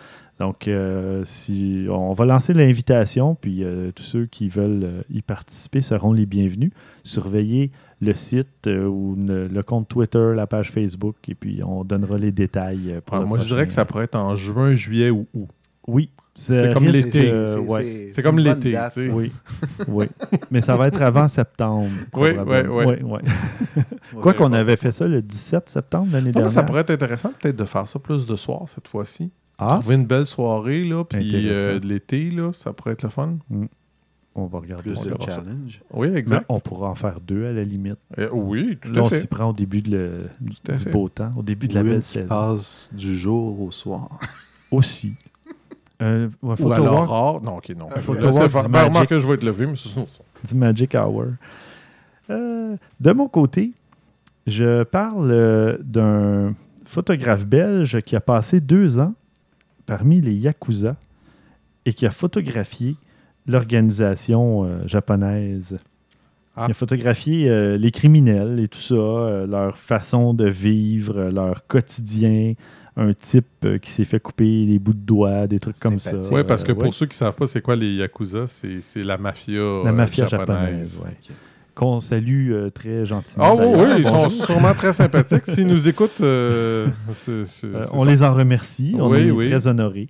Speaker 1: Donc, euh, si, on va lancer l'invitation, puis tous ceux qui veulent y participer seront les bienvenus. Surveillez le site ou ne- le compte Twitter, la page Facebook, et puis on donnera les détails. pour
Speaker 2: Ah,
Speaker 1: le
Speaker 2: moi, je dirais que ça pourrait être en juin, juillet ou août.
Speaker 1: Oui.
Speaker 2: C'est comme l'été.
Speaker 3: C'est-
Speaker 2: comme l'été.
Speaker 1: Oui, oui. Mais ça va être avant septembre.
Speaker 2: Oui, oui, oui.
Speaker 1: Ouais. Ouais. Quoi qu'on avait fait ça le 17 septembre l'année
Speaker 2: mais
Speaker 1: dernière.
Speaker 2: ça pourrait être intéressant peut-être de faire ça plus de soir cette fois-ci.
Speaker 1: Ah,
Speaker 2: Trouver une belle soirée, là, puis euh, de l'été, là, ça pourrait être le fun.
Speaker 1: on va regarder.
Speaker 3: Plus
Speaker 1: on
Speaker 3: de
Speaker 1: ça.
Speaker 3: challenge.
Speaker 2: Oui,
Speaker 1: Mais
Speaker 2: exact.
Speaker 1: on pourra en faire deux à la limite.
Speaker 2: Euh, oui, tout
Speaker 1: Là,
Speaker 2: à
Speaker 1: on
Speaker 2: fait.
Speaker 1: s'y prend au début de le- du
Speaker 2: fait.
Speaker 1: beau temps, au début de la belle saison.
Speaker 3: passe du jour au soir.
Speaker 1: Aussi. Euh, ouais,
Speaker 2: Ou
Speaker 1: walk
Speaker 2: rare. Non, ok, non. Faire.
Speaker 1: du
Speaker 2: Ben, que je vais être levé, mais c'est
Speaker 1: du Magic Hour. Euh, de mon côté, je parle euh, d'un photographe belge qui a passé deux ans parmi les Yakuza et qui a photographié l'organisation euh, japonaise.
Speaker 2: Ah.
Speaker 1: Il a photographié euh, les criminels et tout ça, euh, leur façon de vivre, euh, leur quotidien. Un type euh, qui s'est fait couper des bouts de doigts, des trucs comme ça.
Speaker 2: Oui, parce que
Speaker 1: Euh,
Speaker 2: pour
Speaker 1: ouais.
Speaker 2: ceux qui ne savent pas c'est quoi les Yakuza, c'est la mafia,
Speaker 1: La
Speaker 2: euh,
Speaker 1: mafia
Speaker 2: japonaise.
Speaker 1: japonaise, ouais. qu'on salue euh, très gentiment.
Speaker 2: Ah oui, ils sont sûrement très sympathiques. S'ils nous écoutent, euh,
Speaker 1: Euh, on
Speaker 2: ça.
Speaker 1: les en remercie. On
Speaker 2: Oui,
Speaker 1: est
Speaker 2: oui.
Speaker 1: très honorés.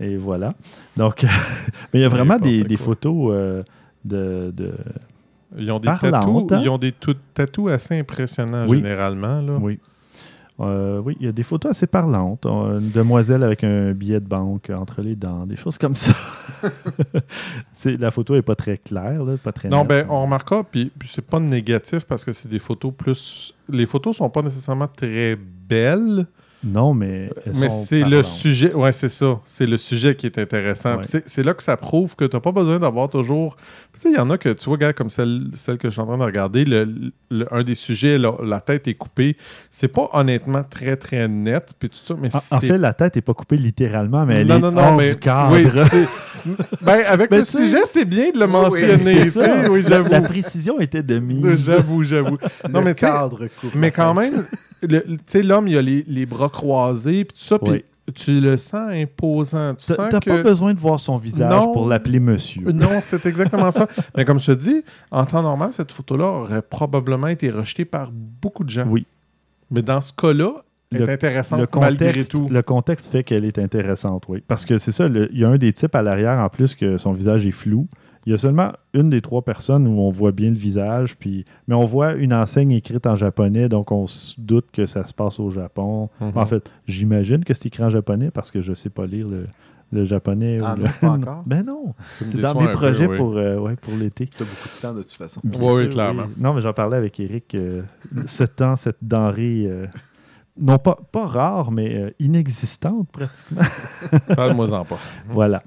Speaker 1: Et voilà. Donc, mais il y a vraiment des, photos de, de-
Speaker 2: Ils ont des tatous,
Speaker 1: hein?
Speaker 2: ils ont des tatous assez impressionnants
Speaker 1: Oui.
Speaker 2: généralement. Là.
Speaker 1: Oui. Euh, oui, il y a des photos assez parlantes. Euh, Une demoiselle avec un billet de banque entre les dents, des choses comme ça. La photo est pas très claire, là, pas très
Speaker 2: Non,
Speaker 1: nette.
Speaker 2: ben, on remarquera, puis, puis c'est pas négatif parce que c'est des photos plus. Les photos sont pas nécessairement très belles,
Speaker 1: Non, mais
Speaker 2: mais c'est le sujet. Ouais, c'est ça. C'est le sujet qui est intéressant.
Speaker 1: Ouais.
Speaker 2: C'est là que ça prouve que tu n'as pas besoin d'avoir toujours. Tu sais, il y en a que, tu vois, gars, comme celle, celle que je suis en train de regarder, le, le- un des sujets, la, la tête est coupée. C'est pas honnêtement très, très net. Puis tout ça, mais
Speaker 1: En, fait, la tête n'est pas coupée littéralement, mais elle
Speaker 2: non,
Speaker 1: est
Speaker 2: non, non,
Speaker 1: hors
Speaker 2: mais
Speaker 1: du cadre.
Speaker 2: oui, ben, avec le sujet, c'est bien de le mentionner.
Speaker 1: ça.
Speaker 2: oui,
Speaker 1: La, précision était de mise.
Speaker 2: J'avoue, j'avoue. Non,
Speaker 3: le
Speaker 2: mais
Speaker 3: cadre coupe
Speaker 2: Mais quand même, tu sais, l'homme, il a les, les bras croisés, puis tout ça, puis
Speaker 1: Oui.
Speaker 2: tu le sens imposant. Tu
Speaker 1: t'as
Speaker 2: que...
Speaker 1: pas besoin de voir son visage
Speaker 2: Non.
Speaker 1: pour l'appeler monsieur.
Speaker 2: Non, c'est exactement ça. Mais comme je te dis, en temps normal, cette photo-là aurait probablement été rejetée par beaucoup de gens.
Speaker 1: Oui.
Speaker 2: Mais dans ce cas-là, elle
Speaker 1: Le-
Speaker 2: est intéressante
Speaker 1: Le
Speaker 2: malgré
Speaker 1: contexte,
Speaker 2: tout.
Speaker 1: le contexte fait qu'elle est intéressante, oui. Parce que c'est ça, il y a un des types à l'arrière en plus que son visage est flou. Il y a seulement une des trois personnes où on voit bien le visage, puis mais on voit une enseigne écrite en japonais, donc on se doute que ça se passe au Japon.
Speaker 2: Mhm.
Speaker 1: En fait, j'imagine que c'est écrit en japonais parce que je sais pas lire le, le japonais.
Speaker 3: Ah
Speaker 1: ou
Speaker 3: non, pas encore?
Speaker 1: ben non,
Speaker 2: Tu
Speaker 1: c'est dans mes
Speaker 2: peu,
Speaker 1: projets
Speaker 2: oui.
Speaker 1: pour, euh, ouais, pour l'été.
Speaker 3: T'as beaucoup de temps de toute façon.
Speaker 1: Bien
Speaker 2: Oui, clairement.
Speaker 1: Non, mais j'en parlais avec Eric. euh, ce temps, cette denrée, euh, non pas, pas rare, mais euh, inexistante pratiquement.
Speaker 2: Parle-moi-en pas.
Speaker 1: voilà.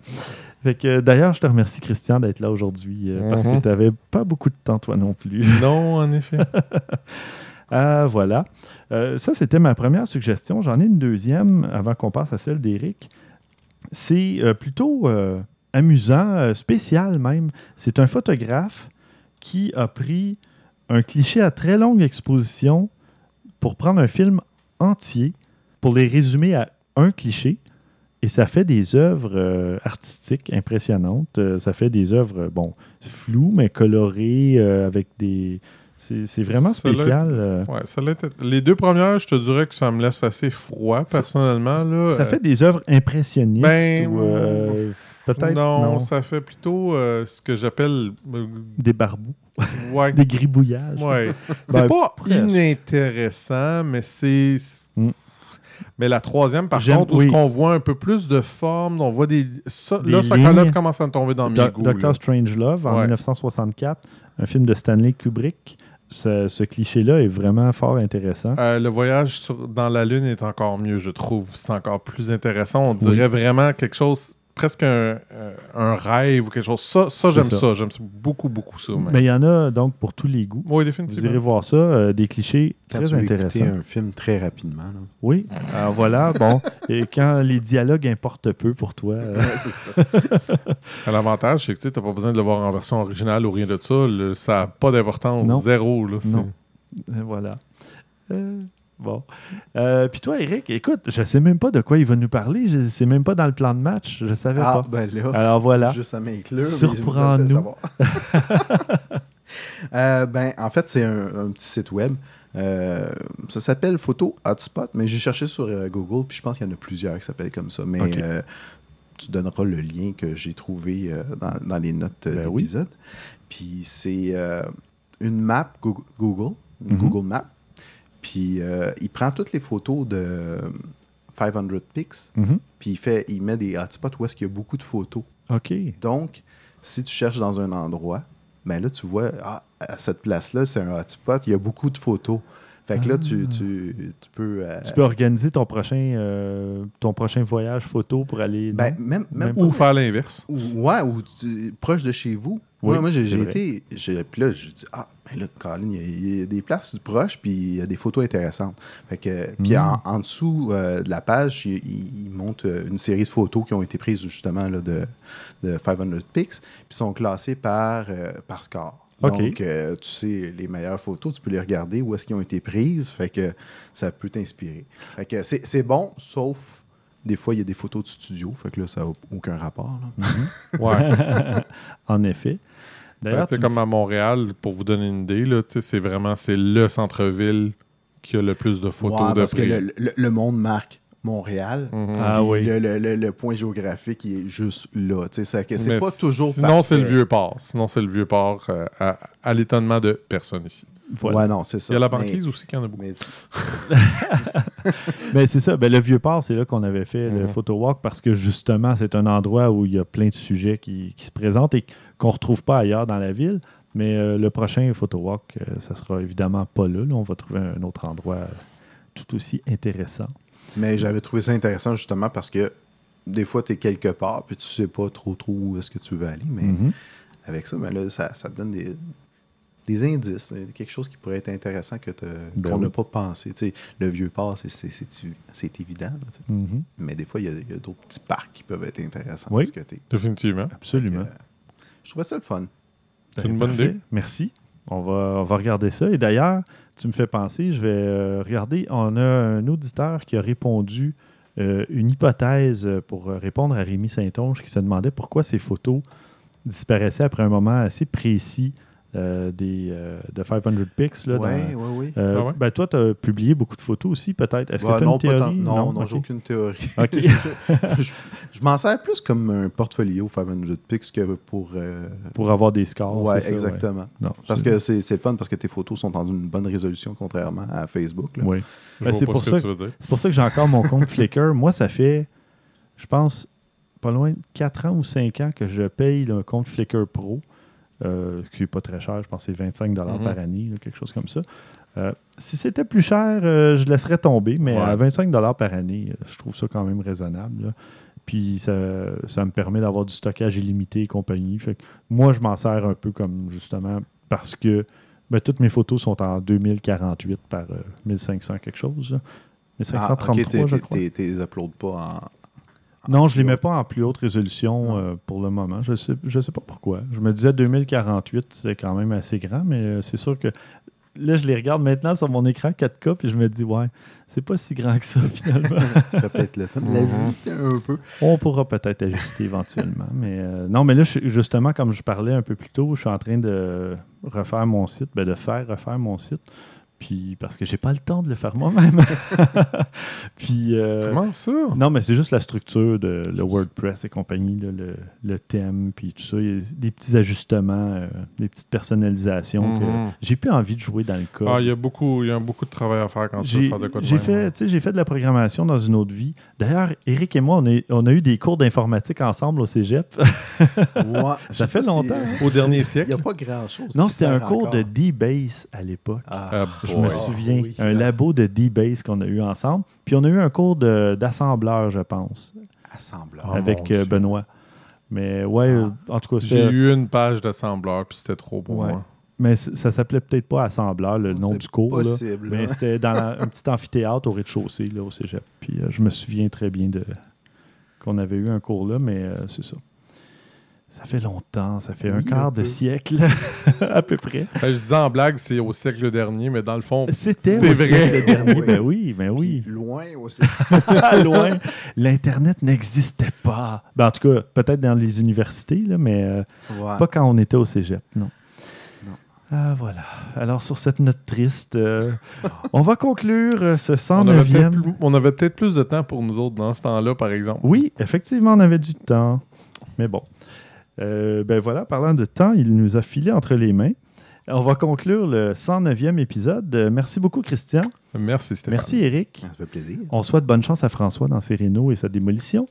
Speaker 1: Fait que, D'ailleurs, je te remercie, Christian, d'être là aujourd'hui euh, parce que
Speaker 2: Mhm.
Speaker 1: tu n'avais pas beaucoup de temps, toi non plus.
Speaker 2: Non, en effet.
Speaker 1: Ah, voilà. Euh, ça, c'était ma première suggestion. J'en ai une deuxième avant qu'on passe à celle d'Éric. C'est euh, plutôt amusant, spécial même. C'est un photographe qui a pris un cliché à très longue exposition pour prendre un film entier, pour les résumer à un cliché. Et ça fait des œuvres euh, artistiques impressionnantes. Euh, ça fait des œuvres, euh, bon, floues, mais colorées, euh, avec des... C'est vraiment spécial.
Speaker 2: Ouais, ça Les deux premières, je te dirais que ça me laisse assez froid, personnellement. Là.
Speaker 1: Ça fait des œuvres impressionnistes
Speaker 2: ben,
Speaker 1: ou peut-être
Speaker 2: non,
Speaker 1: non,
Speaker 2: ça fait plutôt euh, ce que j'appelle. euh,
Speaker 1: des barbous,
Speaker 2: ouais,
Speaker 1: des gribouillages.
Speaker 2: Ouais. C'est
Speaker 1: Ben,
Speaker 2: pas
Speaker 1: presque.
Speaker 2: inintéressant, mais c'est. Mais la troisième, par
Speaker 1: J'aime-
Speaker 2: contre, où
Speaker 1: oui.
Speaker 2: ce qu'on voit un peu plus de forme, on voit des. Ça,
Speaker 1: Des
Speaker 2: là, ça, là, commences à me tomber dans mes
Speaker 1: Do-
Speaker 2: goûts.
Speaker 1: Doctor
Speaker 2: là.
Speaker 1: Strangelove en
Speaker 2: Ouais.
Speaker 1: 1964, un film de Stanley Kubrick. Ce, ce cliché-là est vraiment fort intéressant.
Speaker 2: Euh, le voyage sur- dans la Lune est encore mieux, je trouve. C'est encore plus intéressant. On dirait vraiment quelque chose, presque un, euh, un rêve ou quelque chose. Ça, ça j'aime
Speaker 1: ça.
Speaker 2: ça. J'aime ça beaucoup, beaucoup ça. même.
Speaker 1: Mais il y en a donc pour tous les goûts.
Speaker 2: Oui,
Speaker 1: Vous irez
Speaker 2: définitivement.
Speaker 1: voir ça, euh, des clichés
Speaker 3: Quand
Speaker 1: très
Speaker 3: tu
Speaker 1: intéressants.
Speaker 3: un film très rapidement. là.
Speaker 1: Oui, alors voilà, bon. Et quand les dialogues importent peu pour toi, euh,
Speaker 2: L'avantage, c'est que tu n'as pas besoin de le voir en version originale ou rien de ça. Le- ça n'a pas d'importance. Zéro. Là, c'est-
Speaker 1: Non. voilà. Euh, bon. Euh, Puis toi, Eric, écoute, je sais même pas de quoi il va nous parler. Je sais même pas dans le plan de match. Je savais
Speaker 3: Ah,
Speaker 1: pas.
Speaker 3: ben là,
Speaker 1: Alors voilà.
Speaker 3: juste à m'inclure.
Speaker 1: Surprends-nous.
Speaker 3: Euh, ben, en fait, c'est un, un petit site web. Euh, ça s'appelle Photo Hotspot, mais j'ai cherché sur Google, puis je pense qu'il y en a plusieurs qui s'appellent comme ça. Mais tu donneras le lien que j'ai trouvé dans, dans les notes
Speaker 1: Ben oui.
Speaker 3: d'épisode. Puis c'est une map Go- Google, une
Speaker 1: Mhm.
Speaker 3: Google Map. Puis euh, il prend toutes les photos de 500 pics,
Speaker 1: Mhm.
Speaker 3: puis il, fait, il met des hotspots où est-ce qu'il y a beaucoup de photos.
Speaker 1: OK.
Speaker 3: Donc, si tu cherches dans un endroit, ben là, tu vois, ah, à cette place-là, c'est un hotspot, il y a beaucoup de photos. Fait que là, tu, tu, tu peux. euh,
Speaker 1: Tu peux organiser ton prochain, euh, ton prochain voyage photo pour aller.
Speaker 3: ben,
Speaker 1: non?
Speaker 3: même, même,
Speaker 1: Même
Speaker 3: pas-
Speaker 2: Ou faire l'inverse.
Speaker 3: ou- ouais, ou tu- proche de chez vous.
Speaker 1: Oui,
Speaker 3: moi, moi, j'ai été. j'ai- Puis là, je dis, ah, ben là, Colin, il y, a- il y a des places proches, puis il y a des photos intéressantes. Fait que, puis
Speaker 1: Mm.
Speaker 3: en, en dessous euh, de la page, il, euh, une série de photos qui ont été prises justement là, de, de 500 pics, puis sont classées par, euh, par score. Donc, euh, tu sais, les meilleures photos, tu peux les regarder où est-ce qu'ils ont été prises, fait que ça peut t'inspirer. Fait que c'est c'est bon, sauf des fois, il y a des photos de studio, fait que là, ça n'a aucun rapport. là.
Speaker 2: Ouais.
Speaker 1: en effet. D'ailleurs,
Speaker 2: c'est
Speaker 1: tu
Speaker 2: comme à Montréal, pour vous donner une idée, là, tu sais, c'est vraiment c'est le centre-ville qui a le plus de photos
Speaker 3: Ouais,
Speaker 2: de
Speaker 3: parce que
Speaker 2: prix.
Speaker 3: le, le- le monde marque Montréal.
Speaker 2: Mhm.
Speaker 1: Ah oui.
Speaker 3: Le, le- le- le point géographique il est juste là. tu sais, C'est pas toujours
Speaker 2: Sinon, c'est le vieux port. Sinon, c'est le vieux port euh, à, à l'étonnement de personne ici.
Speaker 1: Voilà.
Speaker 3: Ouais, non, c'est ça.
Speaker 2: Il y a la
Speaker 3: Mais-
Speaker 2: banquise aussi qui en a beaucoup.
Speaker 3: mais-
Speaker 1: c'est ça. Ben, le vieux port, c'est là qu'on avait fait le
Speaker 2: Mhm.
Speaker 1: photo walk parce que justement, c'est un endroit où il y a plein de sujets qui, qui se présentent et qu'on ne retrouve pas ailleurs dans la ville. Mais euh, le prochain photo walk, euh, ça sera évidemment pas là. Là, On va trouver un autre endroit tout aussi intéressant.
Speaker 3: Mais j'avais trouvé ça intéressant justement parce que des fois, tu es quelque part puis tu sais pas trop trop où est-ce que tu veux aller. Mais
Speaker 1: Mhm.
Speaker 3: avec ça, ben là, ça, ça te donne des, des indices, euh, quelque chose qui pourrait être intéressant que
Speaker 1: Ben
Speaker 3: qu'on n'a
Speaker 1: oui.
Speaker 3: pas pensé. Tu sais, le vieux port, c'est- c'est c'est- c'est évident. là.
Speaker 1: Mhm.
Speaker 3: Mais des fois, il y a, d'autres petits parcs qui peuvent être intéressants.
Speaker 1: Oui.
Speaker 3: que
Speaker 2: Définitivement.
Speaker 1: Absolument.
Speaker 3: Euh, je trouvais ça le fun.
Speaker 2: C'est une bonne idée.
Speaker 1: Merci. On va, on va regarder ça. Et d'ailleurs, tu me fais penser, je vais euh, regarder. On a un auditeur qui a répondu euh, une hypothèse euh, pour répondre à Rémi Saint-Onge qui se demandait pourquoi ces photos disparaissaient après un moment assez précis euh, des, euh, de 500 pics. Là,
Speaker 3: Oui,
Speaker 1: dans-
Speaker 3: oui, oui.
Speaker 1: Euh,
Speaker 2: Ah ouais?
Speaker 1: ben, toi, tu as publié beaucoup de photos aussi, peut-être. Est-ce
Speaker 3: Bah,
Speaker 1: que tu as
Speaker 3: non,
Speaker 1: une
Speaker 3: pas
Speaker 1: théorie?
Speaker 3: tant- non, non, j'ai aucune théorie. Je je- je m'en sers plus comme un portfolio 500 pics que pour. euh,
Speaker 1: Pour avoir des scores. ça,
Speaker 3: exactement.
Speaker 1: Non,
Speaker 3: Parce
Speaker 1: c'est-
Speaker 3: que c'est c'est le fun parce que tes photos sont en une bonne résolution contrairement à Facebook. là.
Speaker 1: Oui. Ben, c'est pour
Speaker 2: ce
Speaker 1: pour ça que j'ai encore mon compte Flickr. Moi, ça fait, je pense, pas loin de 4 ans ou 5 ans que je paye le compte Flickr Pro, euh, qui n'est pas très cher. Je pense que c'est 25
Speaker 2: Mhm.
Speaker 1: par année, là, quelque chose comme ça. Euh, si c'était plus cher, euh, je laisserais tomber, mais
Speaker 2: Ouais.
Speaker 1: à 25 par année, je trouve ça quand même raisonnable. là. Puis ça, ça me permet d'avoir du stockage illimité et compagnie. Fait que moi, je m'en sers un peu comme justement parce que ben, toutes mes photos sont en 2048 par euh, 1500 quelque chose. là.
Speaker 3: Ah,
Speaker 1: 1533,
Speaker 3: ok, t'es-
Speaker 1: je crois.
Speaker 3: t'es- t'es uploads pas en.
Speaker 1: Non, je ne les mets pas en plus haute résolution euh, pour le moment. Je ne sais, je sais pas pourquoi. Je me disais 2048, c'est quand même assez grand, mais euh, c'est sûr que là, je les regarde maintenant sur mon écran 4K, puis je me dis, ouais, c'est pas si grand que ça finalement.
Speaker 3: Ça peut-être le temps de l'ajuster un peu.
Speaker 1: On pourra peut-être ajuster éventuellement. Mais euh, non, mais là, je- justement, comme je parlais un peu plus tôt, je suis en train de refaire mon site, ben, de faire refaire mon site. Puis parce que j'ai pas le temps de le faire moi-même. puis euh,
Speaker 2: Comment ça?
Speaker 1: non, mais c'est juste la structure de le WordPress et compagnie, là, le, le thème, puis tout ça. Il y a des petits ajustements, euh, des petites personnalisations que
Speaker 2: Mhm.
Speaker 1: j'ai plus envie de jouer dans le code.
Speaker 2: Ah, il y a beaucoup, il y a beaucoup de travail à faire quand tu veux
Speaker 1: J'ai
Speaker 2: faire de quoi de
Speaker 1: j'ai fait,
Speaker 2: ouais.
Speaker 1: tu sais, j'ai fait de la programmation dans une autre vie. D'ailleurs, Eric et moi, on, est- on a eu des cours d'informatique ensemble au cégep.
Speaker 3: Ouais, sais
Speaker 1: fait
Speaker 3: si-
Speaker 1: longtemps.
Speaker 2: Au dernier
Speaker 3: Il n'y
Speaker 2: siècle.
Speaker 3: a pas grand-chose.
Speaker 1: non,
Speaker 3: qui
Speaker 1: c'était un cours
Speaker 3: encore.
Speaker 1: de D-Base à l'époque.
Speaker 3: Ah,
Speaker 2: Ah,
Speaker 1: Je me souviens.
Speaker 3: oui.
Speaker 1: un labo de D-Base qu'on a eu ensemble. Puis on a eu un cours de- d'assembleur, je pense,
Speaker 3: assembleur.
Speaker 2: Ah,
Speaker 1: avec euh. Benoît. Mais ouais,
Speaker 3: Ah.
Speaker 1: en tout cas,
Speaker 2: J'ai eu une page d'assembleur, puis c'était trop pour
Speaker 1: Ouais.
Speaker 2: moi.
Speaker 1: Mais ça s'appelait peut-être pas assembleur, le nom
Speaker 3: C'est
Speaker 1: du cours. là.
Speaker 3: possible.
Speaker 1: Mais c'était dans la- un petit amphithéâtre au rez-de-chaussée, là, au cégep. Puis euh, je me souviens très bien de qu'on avait eu un cours là, mais euh, c'est ça. Ça fait longtemps, ça fait un quart
Speaker 3: un
Speaker 1: de siècle, à peu près.
Speaker 2: Ben, je disais en blague, c'est au siècle dernier, mais dans le fond,
Speaker 1: C'était au
Speaker 2: vrai.
Speaker 1: siècle dernier.
Speaker 3: Oui.
Speaker 1: Ben oui, ben
Speaker 3: Puis
Speaker 1: oui.
Speaker 3: loin aussi.
Speaker 1: Loin. L'Internet n'existait pas. Ben, en tout cas, peut-être dans les universités, là, mais euh,
Speaker 3: Ouais.
Speaker 1: pas quand on était au cégep, non.
Speaker 3: Non.
Speaker 1: Ah, voilà. Alors, sur cette note triste, euh, on va conclure euh, ce
Speaker 2: on avait,
Speaker 1: 109e.
Speaker 2: peut-être plus, on avait peut-être plus de temps pour nous autres dans ce temps-là, par exemple.
Speaker 1: Oui, effectivement, on avait du temps. Mais bon. Euh, ben voilà, parlant de temps, il nous a filé entre les mains. On va conclure le 109e épisode. Euh, merci beaucoup, Christian.
Speaker 2: Merci, Stéphane.
Speaker 1: Merci, Eric.
Speaker 3: Ça fait plaisir.
Speaker 1: On souhaite bonne chance à François dans ses rénaux et sa démolition.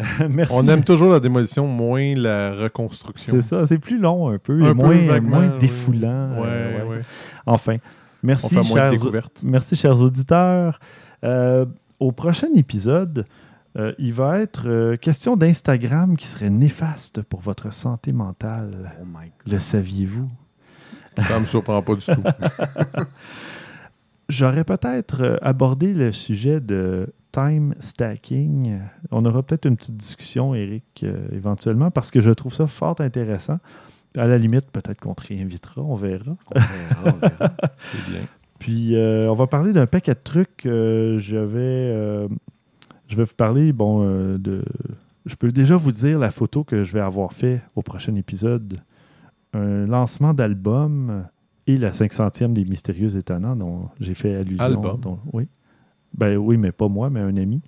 Speaker 1: Euh, merci.
Speaker 2: On aime toujours la démolition, moins la reconstruction.
Speaker 1: C'est ça, c'est plus long un peu, et
Speaker 2: Un peu
Speaker 1: moins,
Speaker 2: vaguement,
Speaker 1: moins
Speaker 2: oui.
Speaker 1: défoulant.
Speaker 2: Ouais,
Speaker 1: euh, ouais.
Speaker 2: ouais.
Speaker 1: Enfin,
Speaker 2: On
Speaker 1: merci,
Speaker 2: fait moins de
Speaker 1: chers, merci, chers auditeurs. Euh, au prochain épisode, euh, il va être euh, question d'Instagram qui serait néfaste pour votre santé mentale.
Speaker 3: Oh my God.
Speaker 1: Le saviez-vous?
Speaker 2: Ça me surprend pas du tout.
Speaker 1: J'aurais peut-être euh, abordé le sujet de time stacking. On aura peut-être une petite discussion, Eric, euh, éventuellement, parce que je trouve ça fort intéressant. À la limite, peut-être qu'on te réinvitera, on verra.
Speaker 3: On verra, on verra.
Speaker 2: C'est bien.
Speaker 1: Puis, euh, on va parler d'un paquet de trucs. Euh, je, vais, euh, je vais vous parler, bon, euh, de... Je peux déjà vous dire la photo que je vais avoir fait au prochain épisode. Un lancement d'album et la 500e des Mystérieux Étonnants dont j'ai fait allusion.
Speaker 2: Album?
Speaker 1: dont- oui. Ben oui, mais pas moi, mais un ami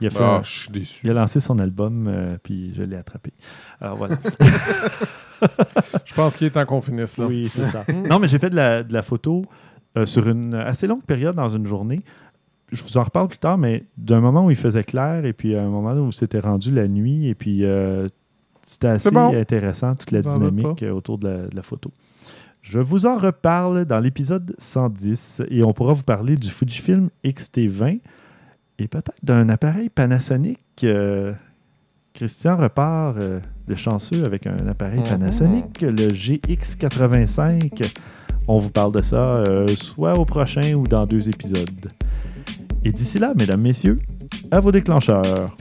Speaker 1: Il a, fait
Speaker 2: Ah, je suis déçu.
Speaker 1: il a lancé son album, euh, puis je l'ai attrapé. Alors voilà.
Speaker 2: Je pense qu'il est temps qu'on finisse là.
Speaker 1: Oui, c'est ça. non, mais j'ai fait de la, de la photo euh, sur une assez longue période dans une journée. Je vous en reparle plus tard, mais d'un moment où il faisait clair et puis à un moment où c'était rendu la nuit et puis euh, c'était assez
Speaker 2: bon.
Speaker 1: intéressant toute la dynamique euh, autour de la, de la photo. Je vous en reparle dans l'épisode 110 et on pourra vous parler du Fujifilm X-T20 et peut-être d'un appareil Panasonic. euh, Christian repart, euh, le chanceux, avec un appareil
Speaker 2: Mhm.
Speaker 1: Panasonic, le GX85. On vous parle de ça euh, soit au prochain ou dans deux épisodes. Et d'ici là, mesdames, messieurs, à vos déclencheurs.